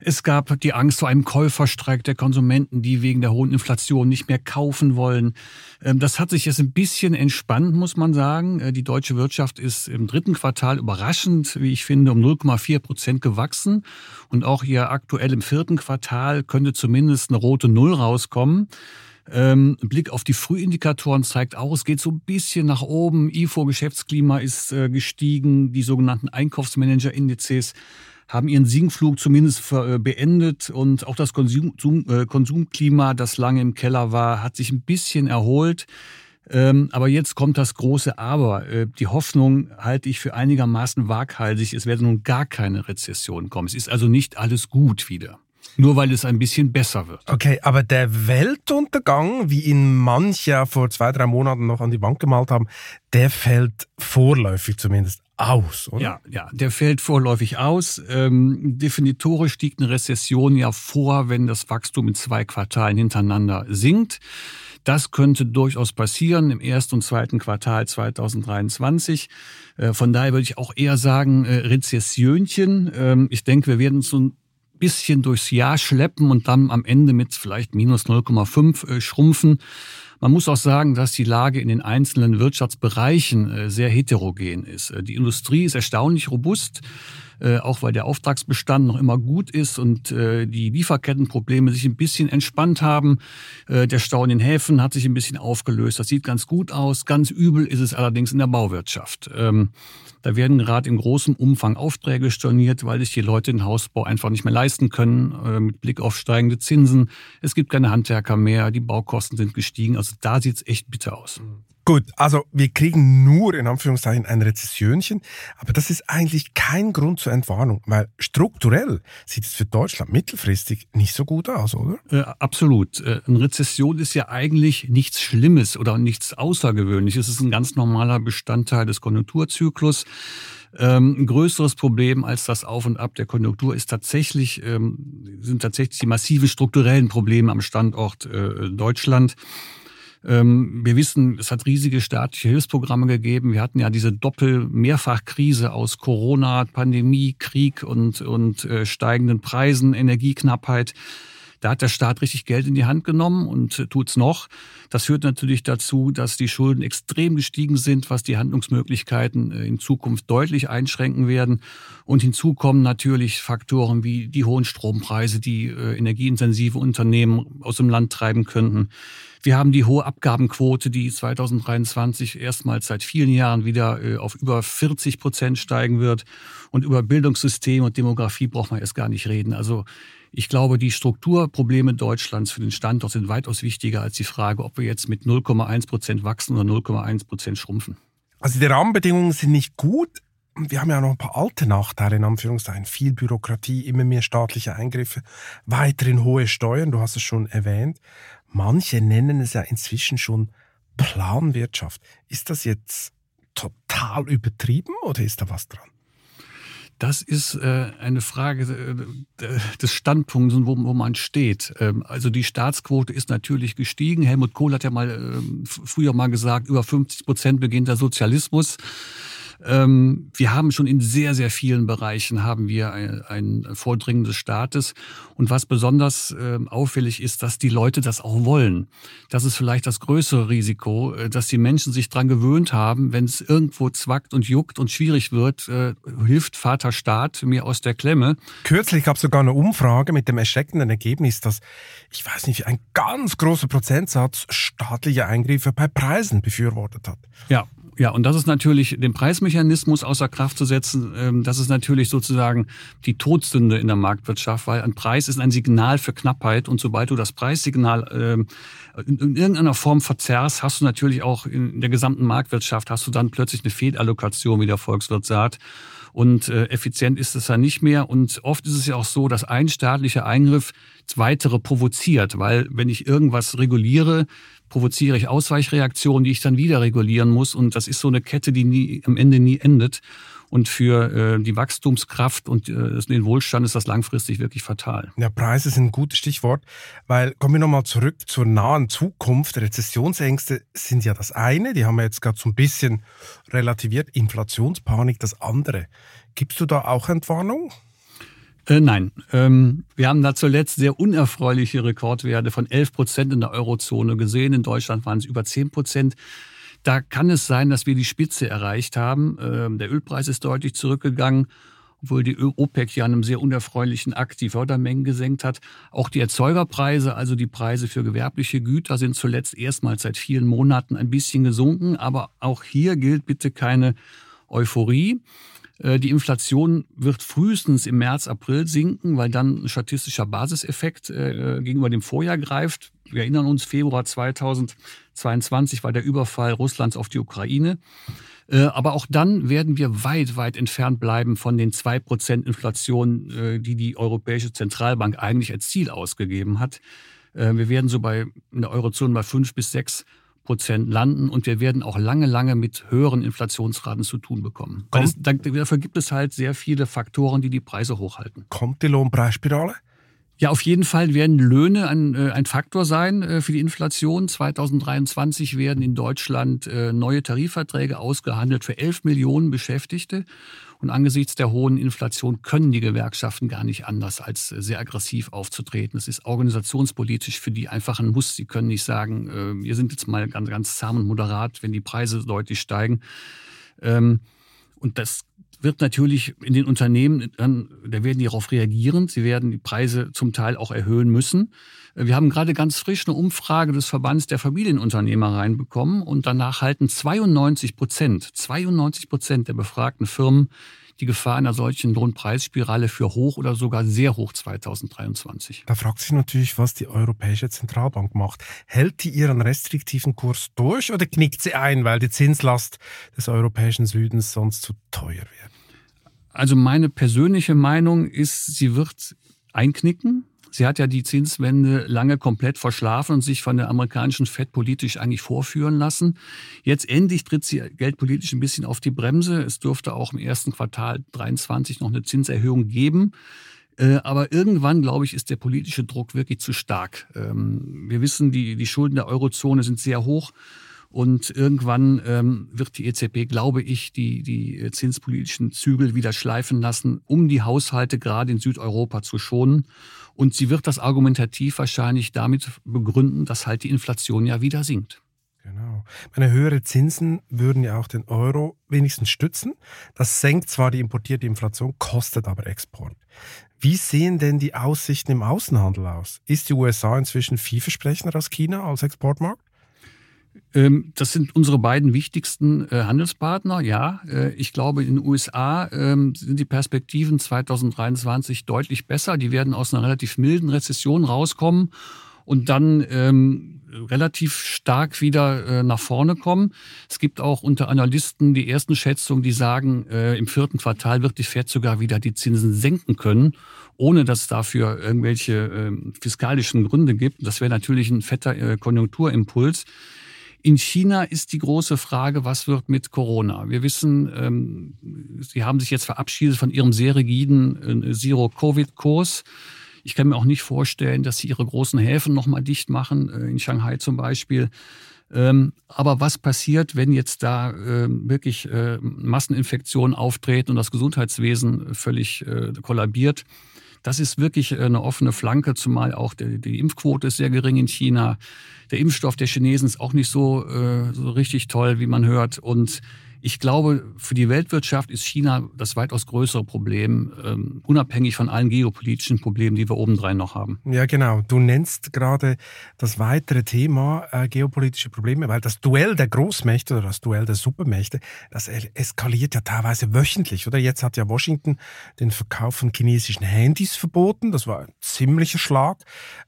Speaker 4: Es gab die Angst vor einem Käuferstreik der Konsumenten, die wegen der hohen Inflation nicht mehr kaufen wollen. Ähm, das hat sich jetzt ein bisschen entspannt, muss man sagen. Die deutsche Wirtschaft ist im dritten Quartal überraschend, wie ich finde, um 0,4 Prozent gewachsen. Und auch hier aktuell im vierten Quartal könnte zumindest eine rote Null rauskommen. Ähm, Blick auf die Frühindikatoren zeigt auch, es geht so ein bisschen nach oben. IFO-Geschäftsklima ist äh, gestiegen. Die sogenannten Einkaufsmanager-Indizes haben ihren Sinkflug zumindest für, äh, beendet und auch das Konsum, äh, Konsumklima, das lange im Keller war, hat sich ein bisschen erholt. Ähm, aber jetzt kommt das große Aber. Äh, die Hoffnung halte ich für einigermaßen waghalsig. Es werde nun gar keine Rezession kommen. Es ist also nicht alles gut wieder. Nur weil es ein bisschen besser wird.
Speaker 2: Okay, aber der Weltuntergang, wie ihn manche vor zwei, drei Monaten noch an die Wand gemalt haben, der fällt vorläufig zumindest aus, oder?
Speaker 4: Ja, ja, der fällt vorläufig aus. Ähm, definitorisch stieg eine Rezession ja vor, wenn das Wachstum in zwei Quartalen hintereinander sinkt. Das könnte durchaus passieren im ersten und zweiten Quartal 2023. Äh, von daher würde ich auch eher sagen, äh, Rezessionchen. Ähm, ich denke, wir werden so bisschen durchs Jahr schleppen und dann am Ende mit vielleicht minus 0,5 äh, schrumpfen. Man muss auch sagen, dass die Lage in den einzelnen Wirtschaftsbereichen äh, sehr heterogen ist. Äh, die Industrie ist erstaunlich robust. Auch weil der Auftragsbestand noch immer gut ist und die Lieferkettenprobleme sich ein bisschen entspannt haben. Der Stau in den Häfen hat sich ein bisschen aufgelöst. Das sieht ganz gut aus. Ganz übel ist es allerdings in der Bauwirtschaft. Da werden gerade in großem Umfang Aufträge storniert, weil sich die Leute den Hausbau einfach nicht mehr leisten können, äh, mit Blick auf steigende Zinsen. Es gibt keine Handwerker mehr, die Baukosten sind gestiegen. Also da sieht es echt bitter aus.
Speaker 2: Gut, also wir kriegen nur in Anführungszeichen ein Rezessionchen, aber das ist eigentlich kein Grund zur Entwarnung, weil strukturell sieht es für Deutschland mittelfristig nicht so gut aus, oder?
Speaker 4: Äh, absolut. Äh, eine Rezession ist ja eigentlich nichts Schlimmes oder nichts Außergewöhnliches. Es ist ein ganz normaler Bestandteil des Konjunkturzyklus. Ähm, ein größeres Problem als das Auf und Ab der Konjunktur ist tatsächlich, ähm, sind tatsächlich die massiven strukturellen Probleme am Standort äh, Deutschland. Ähm, wir wissen, es hat riesige staatliche Hilfsprogramme gegeben. Wir hatten ja diese Doppel-Mehrfach-Krise aus Corona, Pandemie, Krieg und, und äh, steigenden Preisen, Energieknappheit. Da hat der Staat richtig Geld in die Hand genommen und äh, tut's noch. Das führt natürlich dazu, dass die Schulden extrem gestiegen sind, was die Handlungsmöglichkeiten äh, in Zukunft deutlich einschränken werden. Und hinzu kommen natürlich Faktoren wie die hohen Strompreise, die äh, energieintensive Unternehmen aus dem Land treiben könnten. Wir haben die hohe Abgabenquote, die 2023 erstmals seit vielen Jahren wieder auf über 40 Prozent steigen wird. Und über Bildungssystem und Demografie braucht man erst gar nicht reden. Also ich glaube, die Strukturprobleme Deutschlands für den Standort sind weitaus wichtiger als die Frage, ob wir jetzt mit 0,1 Prozent wachsen oder 0,1 Prozent schrumpfen.
Speaker 2: Also die Rahmenbedingungen sind nicht gut. Wir haben ja noch ein paar alte Nachteile, in Anführungszeichen. Viel Bürokratie, immer mehr staatliche Eingriffe, weiterhin hohe Steuern, du hast es schon erwähnt. Manche nennen es ja inzwischen schon Planwirtschaft. Ist das jetzt total übertrieben oder ist da was dran?
Speaker 4: Das ist äh, eine Frage äh, des Standpunkts, wo, wo man steht. Ähm, also die Staatsquote ist natürlich gestiegen. Helmut Kohl hat ja mal äh, früher mal gesagt, über 50 Prozent beginnt der Sozialismus. Ähm, wir haben schon in sehr, sehr vielen Bereichen haben wir ein, ein Vordringen des Staates. Und was besonders äh, auffällig ist, dass die Leute das auch wollen. Das ist vielleicht das größere Risiko, äh, dass die Menschen sich dran gewöhnt haben, wenn es irgendwo zwackt und juckt und schwierig wird, äh, hilft Vater Staat mir aus der Klemme.
Speaker 2: Kürzlich gab es sogar eine Umfrage mit dem erschreckenden Ergebnis, dass, ich weiß nicht, ein ganz großer Prozentsatz staatliche Eingriffe bei Preisen befürwortet hat.
Speaker 4: Ja, ja, und das ist natürlich, den Preismechanismus außer Kraft zu setzen, ähm, das ist natürlich sozusagen die Todsünde in der Marktwirtschaft, weil ein Preis ist ein Signal für Knappheit und sobald du das Preissignal ähm, in irgendeiner Form verzerrst, hast du natürlich auch in der gesamten Marktwirtschaft, hast du dann plötzlich eine Fehlallokation, wie der Volkswirt sagt. Und äh, effizient ist es ja nicht mehr. Und oft ist es ja auch so, dass ein staatlicher Eingriff weitere provoziert, weil wenn ich irgendwas reguliere, provoziere ich Ausweichreaktionen, die ich dann wieder regulieren muss. Und das ist so eine Kette, die nie, am Ende nie endet. Und für äh, die Wachstumskraft und äh, den Wohlstand ist das langfristig wirklich fatal.
Speaker 2: Ja, Preise sind ein gutes Stichwort, weil kommen wir nochmal zurück zur nahen Zukunft. Rezessionsängste sind ja das eine, die haben wir jetzt gerade so ein bisschen relativiert. Inflationspanik das andere. Gibst du da auch Entwarnung?
Speaker 4: Äh, nein, ähm, wir haben da zuletzt sehr unerfreuliche Rekordwerte von 11 Prozent in der Eurozone gesehen. In Deutschland waren es über 10 Prozent. Da kann es sein, dass wir die Spitze erreicht haben. Ähm, der Ölpreis ist deutlich zurückgegangen, obwohl die OPEC ja einem sehr unerfreulichen Akt die Fördermengen gesenkt hat. Auch die Erzeugerpreise, also die Preise für gewerbliche Güter, sind zuletzt erstmals seit vielen Monaten ein bisschen gesunken. Aber auch hier gilt bitte keine Euphorie. Äh, die Inflation wird frühestens im März, April sinken, weil dann ein statistischer Basiseffekt äh, gegenüber dem Vorjahr greift. Wir erinnern uns, Februar 2022 war der Überfall Russlands auf die Ukraine. Äh, aber auch dann werden wir weit, weit entfernt bleiben von den 2% Inflation, die die Europäische Zentralbank eigentlich als Ziel ausgegeben hat. Wir werden so bei in der Eurozone bei 5 bis 6 Prozent landen und wir werden auch lange, lange mit höheren Inflationsraten zu tun bekommen. Weil es, dafür gibt es halt sehr viele Faktoren, die die Preise hochhalten.
Speaker 2: Kommt die Lohnpreisspirale?
Speaker 4: Ja, auf jeden Fall werden Löhne ein, äh, ein Faktor sein äh, für die Inflation. 2023 werden in Deutschland äh, neue Tarifverträge ausgehandelt für 11 Millionen Beschäftigte. Und angesichts der hohen Inflation können die Gewerkschaften gar nicht anders, als sehr aggressiv aufzutreten. Es ist organisationspolitisch für die einfach ein Muss. Sie können nicht sagen, äh, wir sind jetzt mal ganz, ganz zahm und moderat, wenn die Preise deutlich steigen. Ähm, und das wird natürlich in den Unternehmen, dann, da werden die darauf reagieren. Sie werden die Preise zum Teil auch erhöhen müssen. Wir haben gerade ganz frisch eine Umfrage des Verbands der Familienunternehmer reinbekommen und danach halten 92 Prozent, 92 Prozent der befragten Firmen die Gefahr einer solchen Lohnpreisspirale für hoch oder sogar sehr hoch 2023.
Speaker 2: Da fragt sich natürlich, was die Europäische Zentralbank macht. Hält die ihren restriktiven Kurs durch oder knickt sie ein, weil die Zinslast des europäischen Südens sonst zu teuer wird?
Speaker 4: Also meine persönliche Meinung ist, sie wird einknicken. Sie hat ja die Zinswende lange komplett verschlafen und sich von der amerikanischen Fed politisch eigentlich vorführen lassen. Jetzt endlich tritt sie geldpolitisch ein bisschen auf die Bremse. Es dürfte auch im ersten Quartal 23 noch eine Zinserhöhung geben. Äh, aber irgendwann, glaube ich, ist der politische Druck wirklich zu stark. Ähm, wir wissen, die, die Schulden der Eurozone sind sehr hoch. Und irgendwann ähm, wird die EZB, glaube ich, die, die zinspolitischen Zügel wieder schleifen lassen, um die Haushalte gerade in Südeuropa zu schonen. Und sie wird das argumentativ wahrscheinlich damit begründen, dass halt die Inflation ja wieder sinkt.
Speaker 2: Genau. Meine höhere Zinsen würden ja auch den Euro wenigstens stützen. Das senkt zwar die importierte Inflation, kostet aber Export. Wie sehen denn die Aussichten im Außenhandel aus? Ist die USA inzwischen vielversprechender als China als Exportmarkt?
Speaker 4: Ähm, das sind unsere beiden wichtigsten äh, Handelspartner, ja. Äh, ich glaube, in den USA ähm, sind die Perspektiven 2023 deutlich besser. Die werden aus einer relativ milden Rezession rauskommen und dann ähm, relativ stark wieder äh, nach vorne kommen. Es gibt auch unter Analysten die ersten Schätzungen, die sagen, im vierten Quartal wird die Fed sogar wieder die Zinsen senken können, ohne dass es dafür irgendwelche äh, fiskalischen Gründe gibt. Das wäre natürlich ein fetter äh, Konjunkturimpuls. In China ist die große Frage, was wird mit Corona? Wir wissen, ähm, Sie haben sich jetzt verabschiedet von Ihrem sehr rigiden äh, Zero-Covid-Kurs. Ich kann mir auch nicht vorstellen, dass Sie Ihre großen Häfen nochmal dicht machen, äh, in Shanghai zum Beispiel. Ähm, aber was passiert, wenn jetzt da äh, wirklich Masseninfektionen auftreten und das Gesundheitswesen völlig äh, kollabiert? Das ist wirklich äh, eine offene Flanke, zumal auch die, die Impfquote ist sehr gering in China. Der Impfstoff der Chinesen ist auch nicht so, äh, so richtig toll, wie man hört. Und ich glaube, für die Weltwirtschaft ist China das weitaus größere Problem, ähm, unabhängig von allen geopolitischen Problemen, die wir obendrein noch haben.
Speaker 2: Ja, genau. Du nennst gerade das weitere Thema äh, geopolitische Probleme, weil das Duell der Großmächte oder das Duell der Supermächte, das eskaliert ja teilweise wöchentlich, oder? Jetzt hat ja Washington den Verkauf von chinesischen Handys verboten. Das war ein ziemlicher Schlag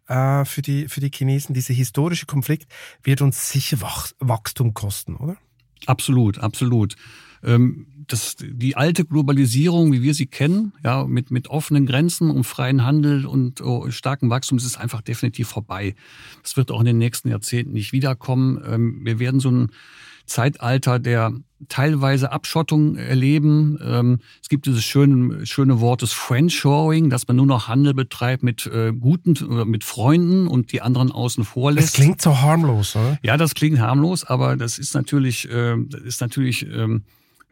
Speaker 2: äh, für, die, für die Chinesen. Dieser historische Konflikt wird uns sicher Wach Wachstum kosten, oder?
Speaker 4: Absolut, absolut. Ähm, das, die alte Globalisierung, wie wir sie kennen, ja, mit, mit offenen Grenzen und freien Handel und oh, starkem Wachstum, ist einfach definitiv vorbei. Das wird auch in den nächsten Jahrzehnten nicht wiederkommen. Ähm, wir werden so ein Zeitalter der teilweise Abschottung erleben. Ähm, es gibt dieses schöne, schöne Wort des Friendshoring, dass man nur noch Handel betreibt mit äh, guten oder mit Freunden und die anderen außen vor lässt.
Speaker 2: Das klingt so harmlos, oder?
Speaker 4: Ja, das klingt harmlos, aber das ist natürlich, äh, das ist natürlich ähm,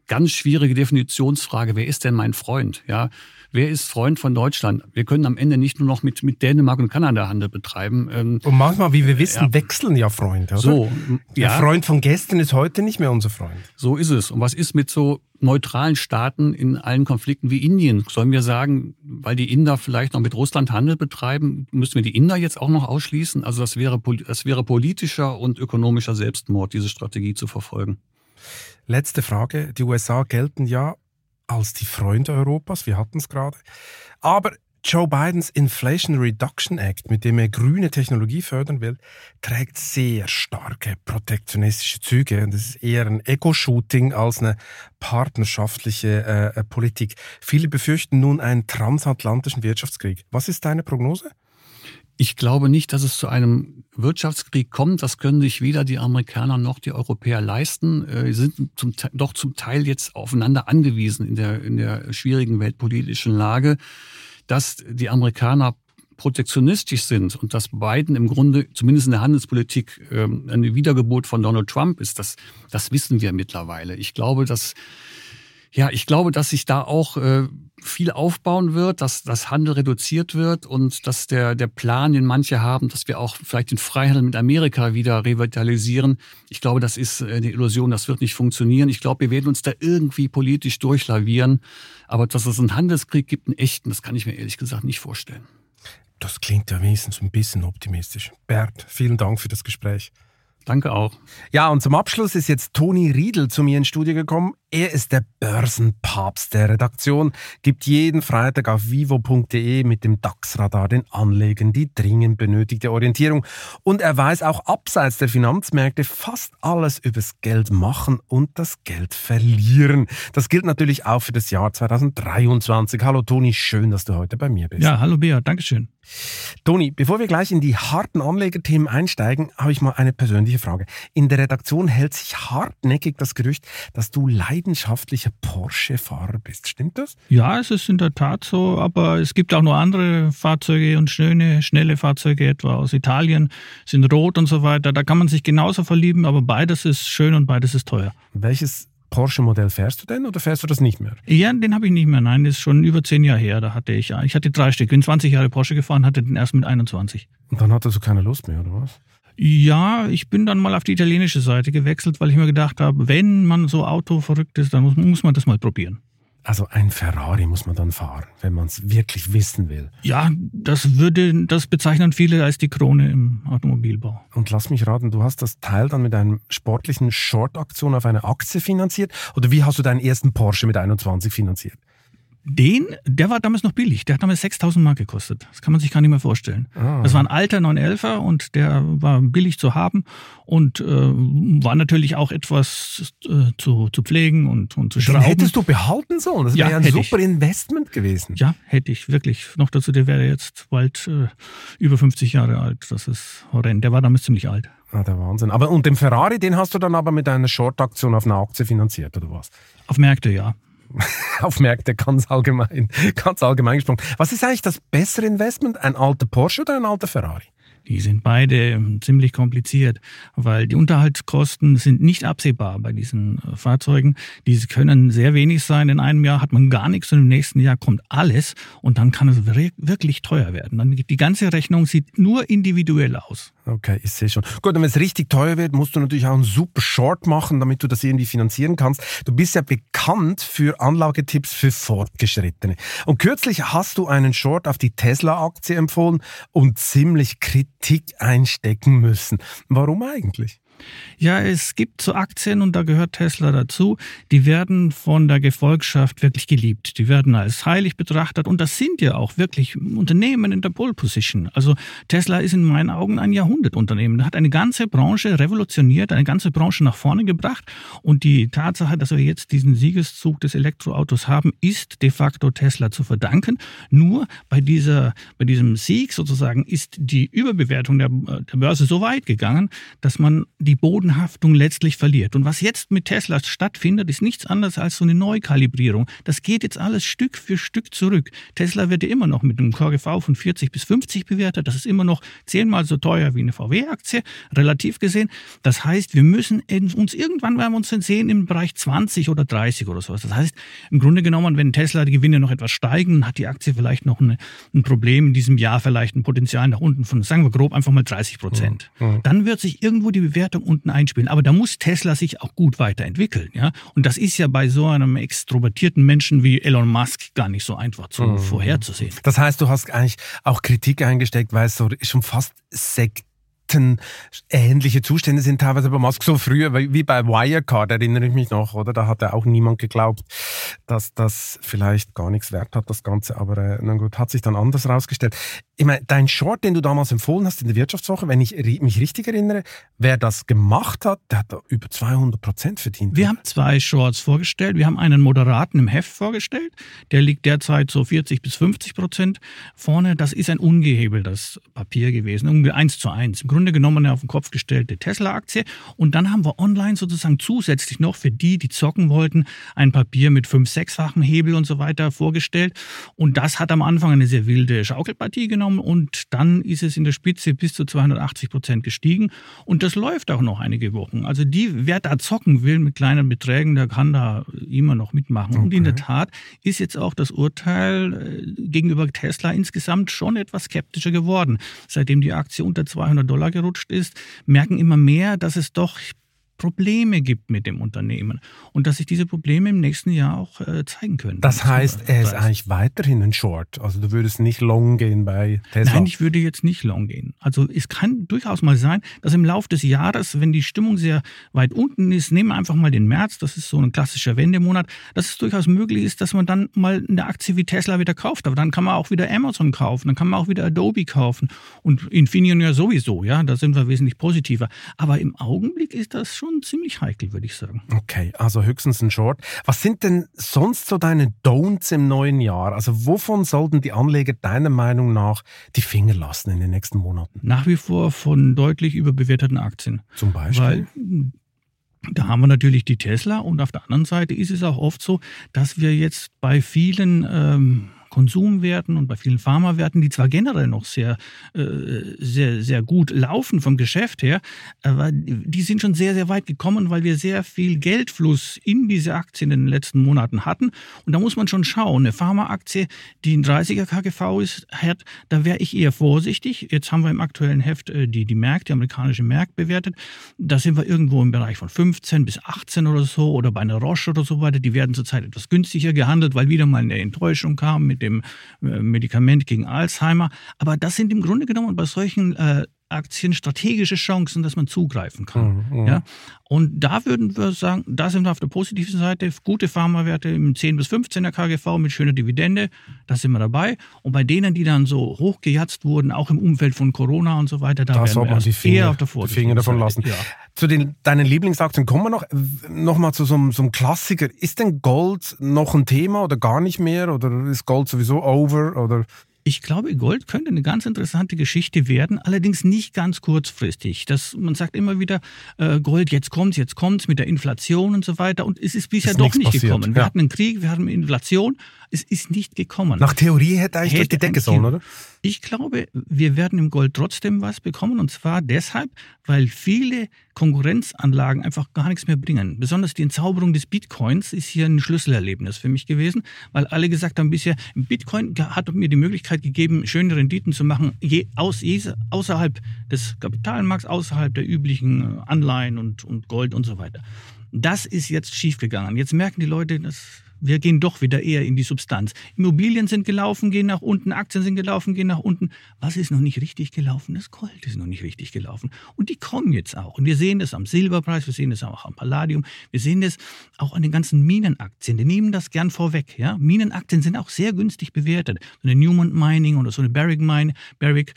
Speaker 4: ganz schwierige Definitionsfrage. Wer ist denn mein Freund? Ja, wer ist Freund von Deutschland? Wir können am Ende nicht nur noch mit, mit Dänemark und Kanada Handel betreiben.
Speaker 2: Ähm, und manchmal, wie wir wissen, ja. wechseln ja Freunde, oder?
Speaker 4: So,
Speaker 2: Der ja. Freund von gestern ist heute nicht mehr unser Freund.
Speaker 4: So ist es. Und was ist mit so neutralen Staaten in allen Konflikten wie Indien? Sollen wir sagen, weil die Inder vielleicht noch mit Russland Handel betreiben, müssen wir die Inder jetzt auch noch ausschließen? Also das wäre, das wäre politischer und ökonomischer Selbstmord, diese Strategie zu verfolgen.
Speaker 2: Letzte Frage. Die USA gelten ja als die Freunde Europas, wir hatten es gerade. Aber Joe Bidens Inflation Reduction Act, mit dem er grüne Technologie fördern will, trägt sehr starke protektionistische Züge. Und es ist eher ein Ego-Shooting als eine partnerschaftliche äh, äh, Politik. Viele befürchten nun einen transatlantischen Wirtschaftskrieg. Was ist deine Prognose?
Speaker 4: Ich glaube nicht, dass es zu einem Wirtschaftskrieg kommt. Das können sich weder die Amerikaner noch die Europäer leisten. Äh, sie sind zum, doch zum Teil jetzt aufeinander angewiesen in der, in der schwierigen weltpolitischen Lage, dass die Amerikaner protektionistisch sind und dass Biden im Grunde, zumindest in der Handelspolitik, ähm, eine Wiedergeburt von Donald Trump ist, das, das wissen wir mittlerweile. Ich glaube, dass Ja, ich glaube, dass sich da auch äh, viel aufbauen wird, dass das Handel reduziert wird und dass der, der Plan, den manche haben, dass wir auch vielleicht den Freihandel mit Amerika wieder revitalisieren. Ich glaube, das ist äh, eine Illusion, das wird nicht funktionieren. Ich glaube, wir werden uns da irgendwie politisch durchlavieren. Aber dass es einen Handelskrieg gibt, einen echten, das kann ich mir ehrlich gesagt nicht vorstellen.
Speaker 2: Das klingt ja wenigstens ein bisschen optimistisch. Bert, vielen Dank für das Gespräch.
Speaker 4: Danke auch.
Speaker 2: Ja, und zum Abschluss ist jetzt Toni Riedel zu mir ins Studio gekommen. Er ist der Börsenpapst der Redaktion, gibt jeden Freitag auf vivo.de mit dem DAX-Radar den Anlegern die dringend benötigte Orientierung. Und er weiß auch abseits der Finanzmärkte fast alles übers Geld machen und das Geld verlieren. Das gilt natürlich auch für das Jahr 2023. Hallo Toni, schön, dass du heute bei mir bist.
Speaker 5: Ja, hallo Bea, Dankeschön.
Speaker 2: Toni, bevor wir gleich in die harten Anlegerthemen einsteigen, habe ich mal eine persönliche Frage. In der Redaktion hält sich hartnäckig das Gerücht, dass du leidenschaftlicher Porsche-Fahrer bist. Stimmt das?
Speaker 5: Ja, es ist in der Tat so, aber es gibt auch noch andere Fahrzeuge und schöne, schnelle Fahrzeuge, etwa aus Italien, sind rot und so weiter. Da kann man sich genauso verlieben, aber beides ist schön und beides ist teuer.
Speaker 2: Welches Porsche-Modell fährst du denn oder fährst du das nicht mehr?
Speaker 5: Ja, den habe ich nicht mehr. Nein, das ist schon über zehn Jahre her. Da hatte ich, ich hatte drei Stück. Ich bin 20 Jahre Porsche gefahren, hatte den erst mit 21.
Speaker 2: Und dann hattest du keine Lust mehr, oder was?
Speaker 5: Ja, ich bin dann mal auf die italienische Seite gewechselt, weil ich mir gedacht habe, wenn man so autoverrückt ist, dann muss, muss man das mal probieren.
Speaker 2: Also ein Ferrari muss man dann fahren, wenn man es wirklich wissen will.
Speaker 5: Ja, das würde, das bezeichnen viele als die Krone im Automobilbau.
Speaker 2: Und lass mich raten, du hast das Teil dann mit einer sportlichen Short-Aktion auf eine Aktie finanziert? Oder wie hast du deinen ersten Porsche mit 21 finanziert?
Speaker 5: Den, der war damals noch billig. Der hat damals 6000 Mark gekostet. Das kann man sich gar nicht mehr vorstellen. Ah. Das war ein alter 911er und der war billig zu haben und äh, war natürlich auch etwas äh, zu, zu pflegen und, und zu schrauben. Den
Speaker 2: hättest du behalten sollen. Das wäre ja, ein super ich. Investment gewesen.
Speaker 5: Ja, hätte ich wirklich. Noch dazu, der wäre jetzt bald äh, über 50 Jahre alt. Das ist horrend. Der war damals ziemlich alt.
Speaker 2: Ah, der Wahnsinn. Aber und den Ferrari, den hast du dann aber mit einer Short-Aktion auf einer Aktie finanziert, oder was?
Speaker 5: Auf Märkte, ja.
Speaker 2: auf Märkte ganz allgemein, ganz allgemein gesprochen. Was ist eigentlich das bessere Investment? Ein alter Porsche oder ein alter Ferrari?
Speaker 5: Die sind beide ähm, ziemlich kompliziert, weil die Unterhaltskosten sind nicht absehbar bei diesen äh, Fahrzeugen. Diese können sehr wenig sein. In einem Jahr hat man gar nichts und im nächsten Jahr kommt alles und dann kann es wirklich teuer werden. Dann die ganze Rechnung sieht nur individuell aus.
Speaker 2: Okay, ich sehe schon. Gut, und wenn es richtig teuer wird, musst du natürlich auch einen super Short machen, damit du das irgendwie finanzieren kannst. Du bist ja bekannt für Anlagetipps für Fortgeschrittene. Und kürzlich hast du einen Short auf die Tesla-Aktie empfohlen und ziemlich Kritik einstecken müssen. Warum eigentlich?
Speaker 5: Ja, es gibt so Aktien und da gehört Tesla dazu, die werden von der Gefolgschaft wirklich geliebt. Die werden als heilig betrachtet und das sind ja auch wirklich Unternehmen in der Pole Position. Also Tesla ist in meinen Augen ein Jahrhundertunternehmen. Da hat eine ganze Branche revolutioniert, eine ganze Branche nach vorne gebracht und die Tatsache, dass wir jetzt diesen Siegeszug des Elektroautos haben, ist de facto Tesla zu verdanken. Nur bei dieser, bei diesem Sieg sozusagen ist die Überbewertung der, der Börse so weit gegangen, dass man die Bodenhaftung letztlich verliert. Und was jetzt mit Tesla stattfindet, ist nichts anderes als so eine Neukalibrierung. Das geht jetzt alles Stück für Stück zurück. Tesla wird ja immer noch mit einem KGV von 40 bis 50 bewertet. Das ist immer noch zehnmal so teuer wie eine VW-Aktie, relativ gesehen. Das heißt, wir müssen uns irgendwann werden wir uns sehen im Bereich 20 oder 30 oder sowas. Das heißt, im Grunde genommen, wenn Tesla die Gewinne noch etwas steigen, hat die Aktie vielleicht noch eine, ein Problem in diesem Jahr, vielleicht ein Potenzial nach unten von, sagen wir grob, einfach mal 30 Prozent. Mhm. Dann wird sich irgendwo die Bewertung Bewertung unten einspielen. Aber da muss Tesla sich auch gut weiterentwickeln. Ja? Und das ist ja bei so einem extrovertierten Menschen wie Elon Musk gar nicht so einfach zu mhm. vorherzusehen.
Speaker 2: Das heißt, du hast eigentlich auch Kritik eingesteckt, weil es so schon fast Sekt ähnliche Zustände sind teilweise bei Musk so früher wie bei Wirecard, erinnere ich mich noch, oder? Da hat ja auch niemand geglaubt, dass das vielleicht gar nichts wert hat, das Ganze. Aber äh, na gut, hat sich dann anders rausgestellt. Ich meine, dein Short, den du damals empfohlen hast in der Wirtschaftswoche, wenn ich mich richtig erinnere, wer das gemacht hat, der hat da über 200 Prozent verdient.
Speaker 5: Wir haben zwei Shorts vorgestellt. Wir haben einen moderaten im Heft vorgestellt. Der liegt derzeit so 40 bis 50 Prozent vorne. Das ist ein ungehebeltes Papier gewesen, ungefähr eins zu eins. Im Grunde genommen eine auf den Kopf gestellte Tesla-Aktie. Und dann haben wir online sozusagen zusätzlich noch für die, die zocken wollten, ein Papier mit fünf, sechsfachen Hebel und so weiter vorgestellt. Und das hat am Anfang eine sehr wilde Schaukelpartie genommen und dann ist es in der Spitze bis zu 280 Prozent gestiegen. Und das läuft auch noch einige Wochen. Also die, wer da zocken will mit kleinen Beträgen, der kann da immer noch mitmachen. Okay. Und in der Tat ist jetzt auch das Urteil äh, gegenüber Tesla insgesamt schon etwas skeptischer geworden. Seitdem die Aktie unter 200 Dollar gerutscht ist, merken immer mehr, dass es doch Probleme gibt mit dem Unternehmen und dass sich diese Probleme im nächsten Jahr auch äh, zeigen können.
Speaker 2: Das heißt, er ist eigentlich weiterhin ein Short. Also du würdest nicht long gehen bei Tesla.
Speaker 5: Nein, ich würde jetzt nicht long gehen. Also es kann durchaus mal sein, dass im Laufe des Jahres, wenn die Stimmung sehr weit unten ist, nehmen wir einfach mal den März, das ist so ein klassischer Wendemonat, dass es durchaus möglich ist, dass man dann mal eine Aktie wie Tesla wieder kauft. Aber dann kann man auch wieder Amazon kaufen, dann kann man auch wieder Adobe kaufen und Infineon ja sowieso, ja, da sind wir wesentlich positiver. Aber im Augenblick ist das schon schon ziemlich heikel, würde ich sagen.
Speaker 2: Okay, also höchstens ein Short. Was sind denn sonst so deine Don'ts im neuen Jahr? Also wovon sollten die Anleger deiner Meinung nach die Finger lassen in den nächsten Monaten?
Speaker 5: Nach wie vor von deutlich überbewerteten Aktien.
Speaker 2: Zum Beispiel? Weil
Speaker 5: da haben wir natürlich die Tesla und auf der anderen Seite ist es auch oft so, dass wir jetzt bei vielen ähm, Konsumwerten und bei vielen Pharmawerten, die zwar generell noch sehr, äh, sehr, sehr gut laufen vom Geschäft her, aber die sind schon sehr, sehr weit gekommen, weil wir sehr viel Geldfluss in diese Aktien in den letzten Monaten hatten. Und da muss man schon schauen. Eine Pharmaaktie, die ein 30er KGV ist, hat, da wäre ich eher vorsichtig. Jetzt haben wir im aktuellen Heft äh, die, die Merck, die amerikanische Merck bewertet. Da sind wir irgendwo im Bereich von 15 bis 18 oder so oder bei einer Roche oder so weiter. Die werden zurzeit etwas günstiger gehandelt, weil wieder mal eine Enttäuschung kam mit dem äh, Medikament gegen Alzheimer. Aber das sind im Grunde genommen bei solchen äh, Aktien strategische Chancen, dass man zugreifen kann. Mhm, mhm. ja? Und da würden wir sagen, da sind wir auf der positiven Seite, gute Pharmawerte im 10 bis 15er KGV mit schöner Dividende, da sind wir dabei. Und bei denen, die dann so hochgejatzt wurden, auch im Umfeld von Corona und so weiter, da, da werden wir
Speaker 2: die Finger, eher auf der die Finger davon lassen. Ja. Zu den, deinen Lieblingsaktien kommen wir noch. Noch mal zu so einem, so einem Klassiker. Ist denn Gold noch ein Thema oder gar nicht mehr? Oder ist Gold sowieso over? Oder
Speaker 5: ich glaube, Gold könnte eine ganz interessante Geschichte werden, allerdings nicht ganz kurzfristig. Das, man sagt immer wieder, äh, Gold, jetzt kommt's, jetzt kommt's mit der Inflation und so weiter. Und es ist bisher ist doch nicht passiert. gekommen. Wir ja. hatten einen Krieg, wir hatten Inflation. Es ist nicht gekommen.
Speaker 2: Nach Theorie hätte eigentlich hätte die Decke sollen, oder?
Speaker 5: Ich glaube, wir werden im Gold trotzdem was bekommen. Und zwar deshalb, weil viele Konkurrenzanlagen einfach gar nichts mehr bringen. Besonders die Entzauberung des Bitcoins ist hier ein Schlüsselerlebnis für mich gewesen, weil alle gesagt haben, bisher Bitcoin hat mir die Möglichkeit gegeben, schöne Renditen zu machen, je, aus, außerhalb des Kapitalmarkts, außerhalb der üblichen Anleihen und, und Gold und so weiter. Das ist jetzt schiefgegangen. Jetzt merken die Leute, dass wir gehen doch wieder eher in die Substanz. Immobilien sind gelaufen, gehen nach unten, Aktien sind gelaufen, gehen nach unten. Was ist noch nicht richtig gelaufen? Das Gold ist noch nicht richtig gelaufen. Und die kommen jetzt auch. Und wir sehen das am Silberpreis, wir sehen das auch am Palladium, wir sehen das auch an den ganzen Minenaktien. Die nehmen das gern vorweg. Ja? Minenaktien sind auch sehr günstig bewertet. So eine Newmont Mining oder so eine Barrick Mine, Barrick,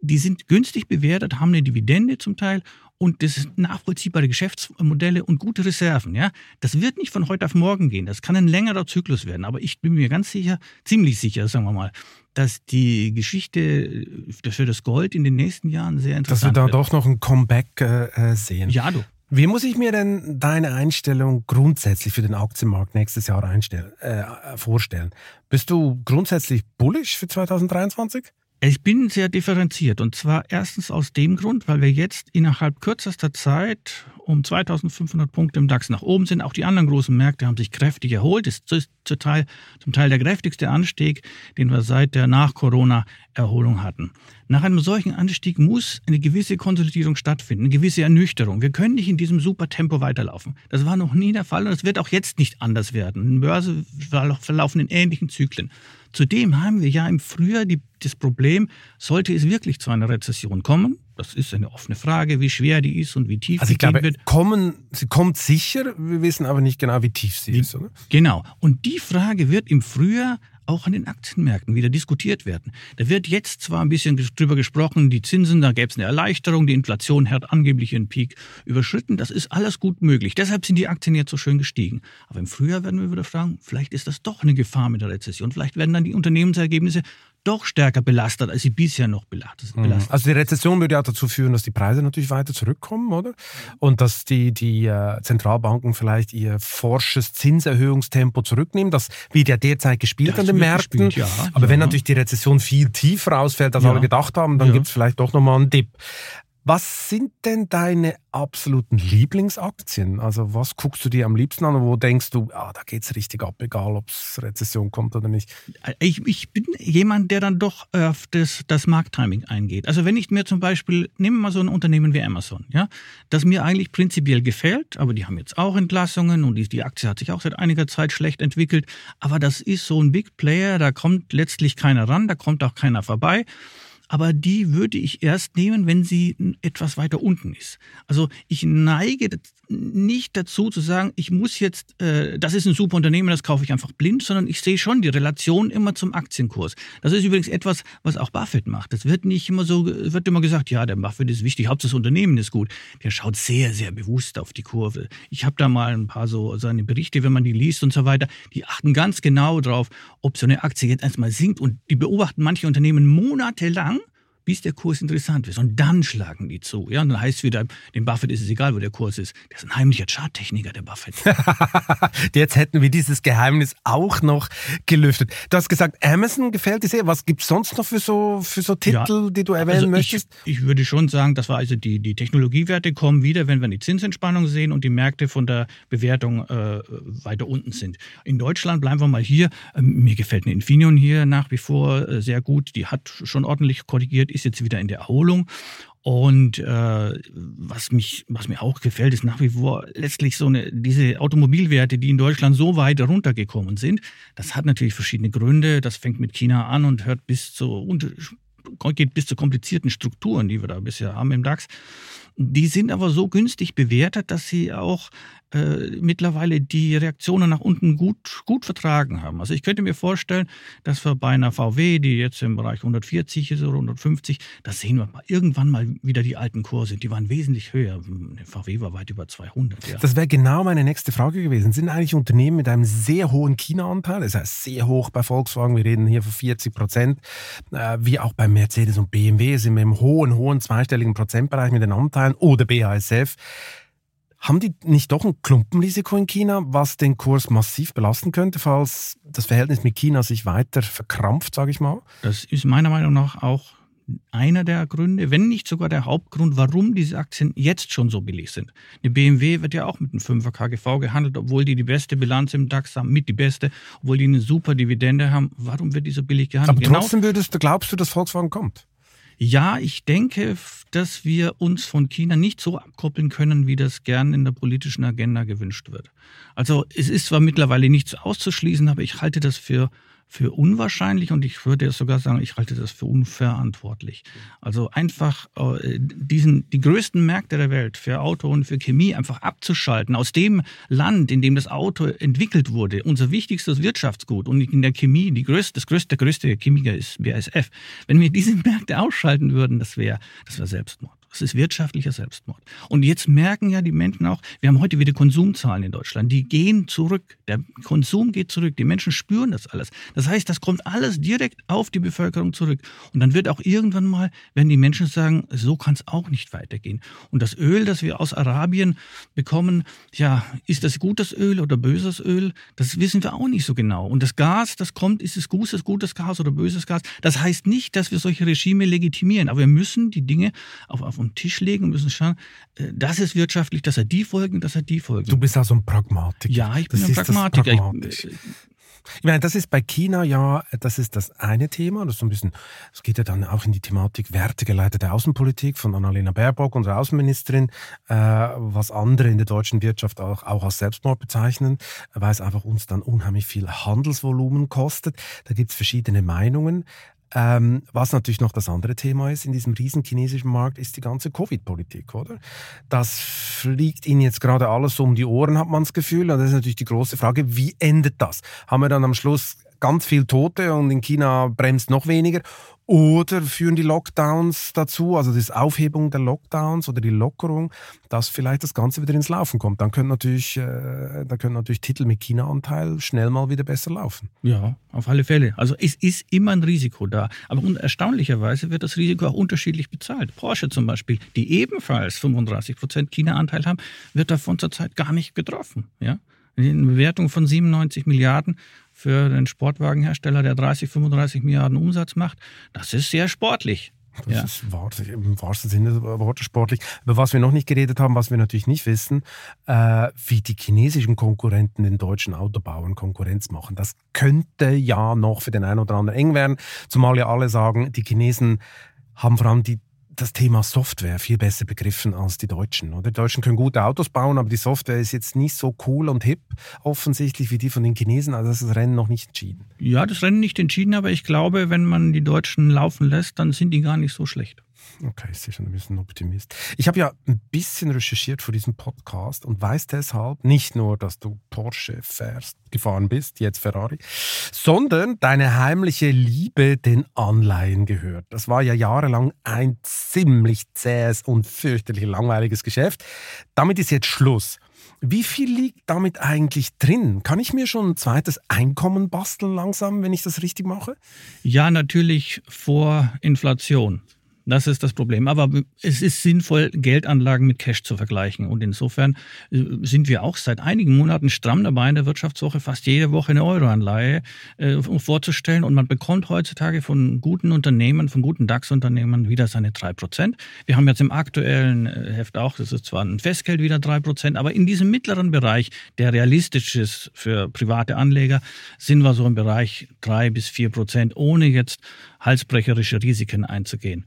Speaker 5: die sind günstig bewertet, haben eine Dividende zum Teil und das sind nachvollziehbare Geschäftsmodelle und gute Reserven. Ja, das wird nicht von heute auf morgen gehen. Das kann ein längerer Zyklus werden. Aber ich bin mir ganz sicher, ziemlich sicher, sagen wir mal, dass die Geschichte äh, für das Gold in den nächsten Jahren sehr interessant wird.
Speaker 2: Dass wir
Speaker 5: da
Speaker 2: wird. doch noch ein Comeback äh, sehen.
Speaker 5: Ja, du.
Speaker 2: Wie muss ich mir denn deine Einstellung grundsätzlich für den Aktienmarkt nächstes Jahr äh, vorstellen? Bist du grundsätzlich bullish für 2023?
Speaker 5: Ich bin sehr differenziert und zwar erstens aus dem Grund, weil wir jetzt innerhalb kürzester Zeit um 2500 Punkte im DAX nach oben sind. Auch die anderen großen Märkte haben sich kräftig erholt. Das ist zum Teil, zum Teil der kräftigste Anstieg, den wir seit der Nach-Corona-Erholung hatten. Nach einem solchen Anstieg muss eine gewisse Konsolidierung stattfinden, eine gewisse Ernüchterung. Wir können nicht in diesem super Tempo weiterlaufen. Das war noch nie der Fall und das wird auch jetzt nicht anders werden. Die Börse verlaufen in ähnlichen Zyklen. Zudem haben wir ja im Frühjahr die, das Problem, sollte es wirklich zu einer Rezession kommen, das ist eine offene Frage, wie schwer die ist und wie tief
Speaker 2: also ich glaube, wird. Kommen, sie kommt sicher, wir wissen aber nicht genau, wie tief sie
Speaker 5: wie,
Speaker 2: ist. Oder?
Speaker 5: Genau. Und die Frage wird im Frühjahr auch an den Aktienmärkten wieder diskutiert werden. Da wird jetzt zwar ein bisschen drüber gesprochen, die Zinsen, da gäbe es eine Erleichterung, die Inflation hat angeblich ihren Peak überschritten. Das ist alles gut möglich. Deshalb sind die Aktien jetzt so schön gestiegen. Aber im Frühjahr werden wir wieder fragen, vielleicht ist das doch eine Gefahr mit der Rezession. Vielleicht werden dann die Unternehmensergebnisse doch stärker belastet, als sie bisher noch belastet.
Speaker 2: Mhm. Also die Rezession würde ja dazu führen, dass die Preise natürlich weiter zurückkommen, oder? Und dass die, die äh, Zentralbanken vielleicht ihr forsches Zinserhöhungstempo zurücknehmen. Das wird ja derzeit gespielt das an den Märkten. Gespielt, ja, Aber ja. wenn natürlich die Rezession viel tiefer ausfällt, als ja. alle gedacht haben, dann ja. gibt es vielleicht doch nochmal einen Dip. Was sind denn deine absoluten Lieblingsaktien? Also was guckst du dir am liebsten an und wo denkst du, ah, da es richtig ab, egal ob es Rezession kommt oder nicht?
Speaker 5: Ich, ich, bin jemand, der dann doch auf das, das Markttiming eingeht. Also wenn ich mir zum Beispiel, nehmen wir mal so ein Unternehmen wie Amazon, ja, das mir eigentlich prinzipiell gefällt, aber die haben jetzt auch Entlassungen und die, die Aktie hat sich auch seit einiger Zeit schlecht entwickelt, aber das ist so ein Big Player, da kommt letztlich keiner ran, da kommt auch keiner vorbei aber die würde ich erst nehmen, wenn sie etwas weiter unten ist. Also ich neige nicht dazu zu sagen, ich muss jetzt, äh, das ist ein super Unternehmen, das kaufe ich einfach blind, sondern ich sehe schon die Relation immer zum Aktienkurs. Das ist übrigens etwas, was auch Buffett macht. Das wird nicht immer so, wird immer gesagt, ja, der Buffett ist wichtig, Hauptsache das Unternehmen ist gut. Der schaut sehr, sehr bewusst auf die Kurve. Ich habe da mal ein paar so seine Berichte, wenn man die liest und so weiter, die achten ganz genau drauf, ob so eine Aktie jetzt erstmal sinkt und die beobachten manche Unternehmen monatelang bis der Kurs interessant wird. Und dann schlagen die zu. Ja, und dann heißt es wieder, dem Buffett ist es egal, wo der Kurs ist. Der ist ein heimlicher Charttechniker, der Buffett.
Speaker 2: Jetzt hätten wir dieses Geheimnis auch noch gelüftet. Du hast gesagt, Amazon gefällt dir sehr. Was gibt es sonst noch für so, für so Titel, ja, die du erwähnen also möchtest?
Speaker 5: Ich, ich, würde schon sagen, das war also die, die Technologiewerte kommen wieder, wenn wir die Zinsentspannung sehen und die Märkte von der Bewertung äh, weiter unten sind. In Deutschland bleiben wir mal hier. Ähm, mir gefällt eine Infineon hier nach wie vor äh, sehr gut. Die hat schon ordentlich korrigiert ist jetzt wieder in der Erholung. Und äh, was mich, was mir auch gefällt, ist nach wie vor letztlich so eine diese Automobilwerte, die in Deutschland so weit runtergekommen sind. Das hat natürlich verschiedene Gründe. Das fängt mit China an und hört bis zu und geht bis zu komplizierten Strukturen, die wir da bisher haben im DAX. Die sind aber so günstig bewertet, dass sie auch äh, mittlerweile die Reaktionen nach unten gut, gut vertragen haben. Also ich könnte mir vorstellen, dass wir bei einer VW, die jetzt im Bereich 140 ist oder 150, da sehen wir mal irgendwann mal wieder die alten Kurse. Die waren wesentlich höher. Der VW war weit über 200. Ja.
Speaker 2: Das wäre genau meine nächste Frage gewesen. Sind eigentlich Unternehmen mit einem sehr hohen China-Anteil, das heißt sehr hoch bei Volkswagen, wir reden hier von 40 Prozent, äh, wie auch bei Mercedes und BMW sind wir im hohen, hohen zweistelligen Prozentbereich mit den Anteilen oder BASF. Haben die nicht doch ein Klumpenrisiko in China, was den Kurs massiv belasten könnte, falls das Verhältnis mit China sich weiter verkrampft, sage ich mal?
Speaker 5: Das ist meiner Meinung nach auch einer der Gründe, wenn nicht sogar der Hauptgrund, warum diese Aktien jetzt schon so billig sind. Eine BMW wird ja auch mit einem 5er KGV gehandelt, obwohl die die beste Bilanz im DAX haben, mit die beste, obwohl die eine super Dividende haben. Warum wird die so billig gehandelt?
Speaker 2: Aber trotzdem würdest, glaubst du, dass Volkswagen kommt?
Speaker 5: Ja, ich denke, dass wir uns von China nicht so abkoppeln können, wie das gern in der politischen Agenda gewünscht wird. Also es ist zwar mittlerweile nicht auszuschließen, aber ich halte das für für unwahrscheinlich und ich würde sogar sagen, ich halte das für unverantwortlich. Also einfach äh, diesen, die größten Märkte der Welt für Auto und für Chemie einfach abzuschalten aus dem Land, in dem das Auto entwickelt wurde, unser wichtigstes Wirtschaftsgut und in der Chemie, die größte, das größte, der größte Chemiker ist BASF. Wenn wir diese Märkte ausschalten würden, das wäre, das wäre Selbstmord. Das ist wirtschaftlicher Selbstmord. Und jetzt merken ja die Menschen auch, wir haben heute wieder Konsumzahlen in Deutschland, die gehen zurück. Der Konsum geht zurück. Die Menschen spüren das alles. Das heißt, das kommt alles direkt auf die Bevölkerung zurück. Und dann wird auch irgendwann mal, wenn die Menschen sagen, so kann es auch nicht weitergehen. Und das Öl, das wir aus Arabien bekommen, ja, ist das gutes Öl oder böses Öl? Das wissen wir auch nicht so genau. Und das Gas, das kommt, ist es gutes, gutes Gas oder böses Gas? Das heißt nicht, dass wir solche Regime legitimieren, aber wir müssen die Dinge auf, auf den Tisch legen und müssen schauen, äh, das ist wirtschaftlich, das hat die Folgen, das hat die Folgen.
Speaker 2: Du bist also ein Pragmatiker.
Speaker 5: Ja, ich bin das ein Pragmatiker.
Speaker 2: Ich, ich meine, das ist bei China ja, das ist das eine Thema. Das ist so ein bisschen, es geht ja dann auch in die Thematik wertegeleitete Außenpolitik von Annalena Baerbock, unserer Außenministerin, äh, was andere in der deutschen Wirtschaft auch, auch als Selbstmord bezeichnen, weil es einfach uns dann unheimlich viel Handelsvolumen kostet. Da gibt es verschiedene Meinungen. Ähm, was natürlich noch das andere Thema ist in diesem riesen chinesischen Markt, ist die ganze Covid-Politik, oder? Das fliegt Ihnen jetzt gerade alles um die Ohren, hat man das Gefühl. Und das ist natürlich die große Frage, wie endet das? Haben wir dann am Schluss ganz viel Tote und in China bremst noch weniger? Oder führen die Lockdowns dazu, also die Aufhebung der Lockdowns oder die Lockerung, dass vielleicht das Ganze wieder ins Laufen kommt? Dann können natürlich, äh, dann können natürlich Titel mit China-Anteil schnell mal wieder besser laufen.
Speaker 5: Ja, auf alle Fälle. Also es ist immer ein Risiko da. Aber erstaunlicherweise wird das Risiko auch unterschiedlich bezahlt. Porsche zum Beispiel, die ebenfalls 35 Prozent China-Anteil haben, wird davon zurzeit gar nicht getroffen. Ja? Eine Bewertung von 97 Milliarden für den Sportwagenhersteller, der 30, 35 Milliarden Umsatz macht, das ist sehr sportlich.
Speaker 2: Das ja. ist wahr, im wahrsten Sinne des Wortes sportlich. Über was wir noch nicht geredet haben, was wir natürlich nicht wissen, äh, wie die chinesischen Konkurrenten den deutschen Autobauern Konkurrenz machen. Das könnte ja noch für den einen oder anderen eng werden, zumal ja alle sagen, die Chinesen haben vor allem die das Thema Software viel besser begriffen als die Deutschen. Oder? Die Deutschen können gute Autos bauen, aber die Software ist jetzt nicht so cool und hip offensichtlich wie die von den Chinesen. Also ist das Rennen noch nicht entschieden.
Speaker 5: Ja, das Rennen nicht entschieden, aber ich glaube, wenn man die Deutschen laufen lässt, dann sind die gar nicht so schlecht.
Speaker 2: Okay, ich sehe schon ein bisschen Optimist. Ich habe ja ein bisschen recherchiert für diesen Podcast und weiß deshalb nicht nur, dass du Porsche fährst, gefahren bist, jetzt Ferrari, sondern deine heimliche Liebe den Anleihen gehört. Das war ja jahrelang ein ziemlich zähes und fürchterlich langweiliges Geschäft. Damit ist jetzt Schluss. Wie viel liegt damit eigentlich drin? Kann ich mir schon ein zweites Einkommen basteln langsam, wenn ich das richtig mache?
Speaker 5: Ja, natürlich vor Inflation. Das ist das Problem. Aber es ist sinnvoll, Geldanlagen mit Cash zu vergleichen. Und insofern äh, sind wir auch seit einigen Monaten stramm dabei, in der Wirtschaftswoche fast jede Woche eine Euroanleihe äh, vorzustellen. Und man bekommt heutzutage von guten Unternehmen, von guten DAX-Unternehmen wieder seine drei Prozent. Wir haben jetzt im aktuellen äh, Heft auch, das ist zwar ein Festgeld wieder drei Prozent, aber in diesem mittleren Bereich, der realistisch ist für private Anleger, sind wir so im Bereich drei bis vier Prozent, ohne jetzt halsbrecherische Risiken einzugehen.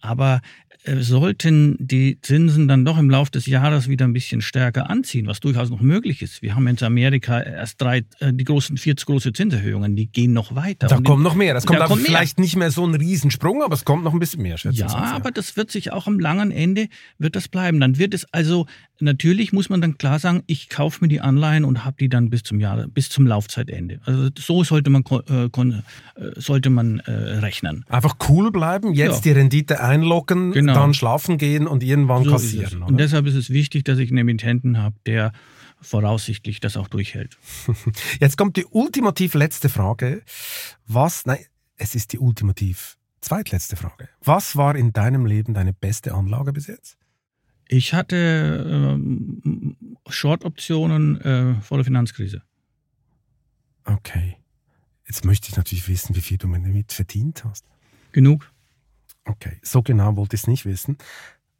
Speaker 5: Aber äh, sollten die Zinsen dann doch im Laufe des Jahres wieder ein bisschen stärker anziehen, was durchaus noch möglich ist. Wir haben in Amerika erst drei, äh, die großen, vier große Zinserhöhungen, die gehen noch weiter.
Speaker 2: Da kommt noch mehr. Das kommt da kommt vielleicht mehr. nicht mehr so ein Riesensprung, aber es kommt noch ein bisschen mehr,
Speaker 5: schätze ich. Ja, aber das wird sich auch am langen Ende, wird das bleiben. Dann wird es also, natürlich muss man dann klar sagen, ich kaufe mir die Anleihen und habe die dann bis zum Jahr, bis zum Laufzeitende. Also so sollte man, äh, äh, sollte man äh, rechnen.
Speaker 2: Einfach cool bleiben, jetzt ja. die Rendite einloggen, genau genau. dann schlafen gehen und irgendwann so kassieren.
Speaker 5: Und deshalb ist es wichtig, dass ich einen Emittenten habe, der voraussichtlich das auch durchhält.
Speaker 2: Jetzt kommt die ultimativ letzte Frage. Was, nein, es ist die ultimativ zweitletzte Frage. Was war in deinem Leben deine beste Anlage bis jetzt?
Speaker 5: Ich hatte ähm, Short-Optionen äh, vor der Finanzkrise.
Speaker 2: Okay. Jetzt möchte ich natürlich wissen, wie viel du damit verdient hast.
Speaker 5: Genug.
Speaker 2: Okay, so genau wollte ich es nicht wissen.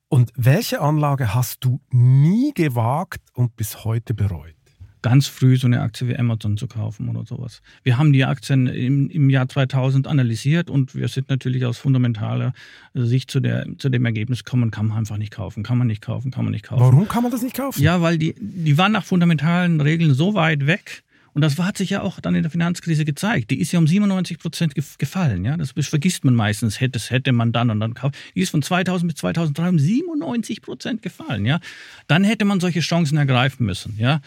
Speaker 2: Und welche Anlage hast du nie gewagt und bis heute bereut?
Speaker 5: Ganz früh so eine Aktie wie Amazon zu kaufen oder sowas. Wir haben die Aktien im, im Jahr 2000 analysiert und wir sind natürlich aus fundamentaler Sicht zu, der, zu dem Ergebnis gekommen, kann man einfach nicht kaufen, kann man nicht kaufen, kann man nicht kaufen.
Speaker 2: Warum kann man das nicht kaufen?
Speaker 5: Ja, weil die, die waren nach fundamentalen Regeln so weit weg, und das hat sich ja auch dann in der Finanzkrise gezeigt. Die ist ja um 97 Prozent gefallen. Ja? Das vergisst man meistens. Das hätte man dann und dann kauft. Die ist von 2000 bis 2003 um 97 Prozent gefallen. Ja? Dann hätte man solche Chancen ergreifen müssen. Ja?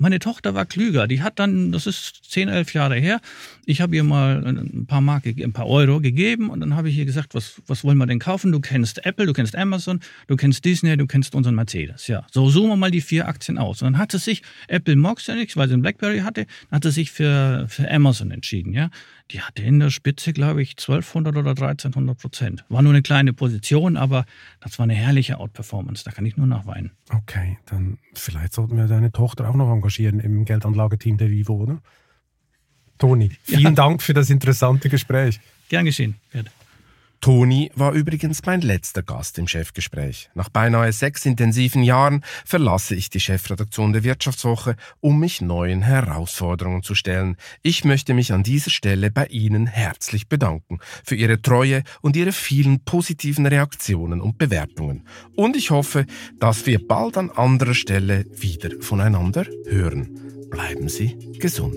Speaker 5: Meine Tochter war klüger. Die hat dann, das ist 10, 11 Jahre her, ich habe ihr mal ein paar Mark, ein paar Euro gegeben und dann habe ich ihr gesagt, was, was wollen wir denn kaufen? Du kennst Apple, du kennst Amazon, du kennst Disney, du kennst unseren Mercedes. Ja, so zoomen wir mal die vier Aktien aus. Und dann hat sie sich, Apple mochte ja nichts, weil sie einen Blackberry hatte, hat sie sich für, für Amazon entschieden. Ja, die hatte in der Spitze, glaube ich, 1200 oder 1300 Prozent. War nur eine kleine Position, aber das war eine herrliche Outperformance. Da kann ich nur nachweinen.
Speaker 2: Okay, dann vielleicht sollten wir deine Tochter auch noch engagieren im Geldanlageteam der Vivo, oder? Toni, vielen ja. Dank für das interessante Gespräch.
Speaker 5: Gern geschehen, Bert.
Speaker 2: Toni war übrigens mein letzter Gast im Chefgespräch. Nach beinahe sechs intensiven Jahren verlasse ich die Chefredaktion der Wirtschaftswoche, um mich neuen Herausforderungen zu stellen. Ich möchte mich an dieser Stelle bei Ihnen herzlich bedanken für Ihre Treue und Ihre vielen positiven Reaktionen und Bewertungen. Und ich hoffe, dass wir bald an anderer Stelle wieder voneinander hören. Bleiben Sie gesund.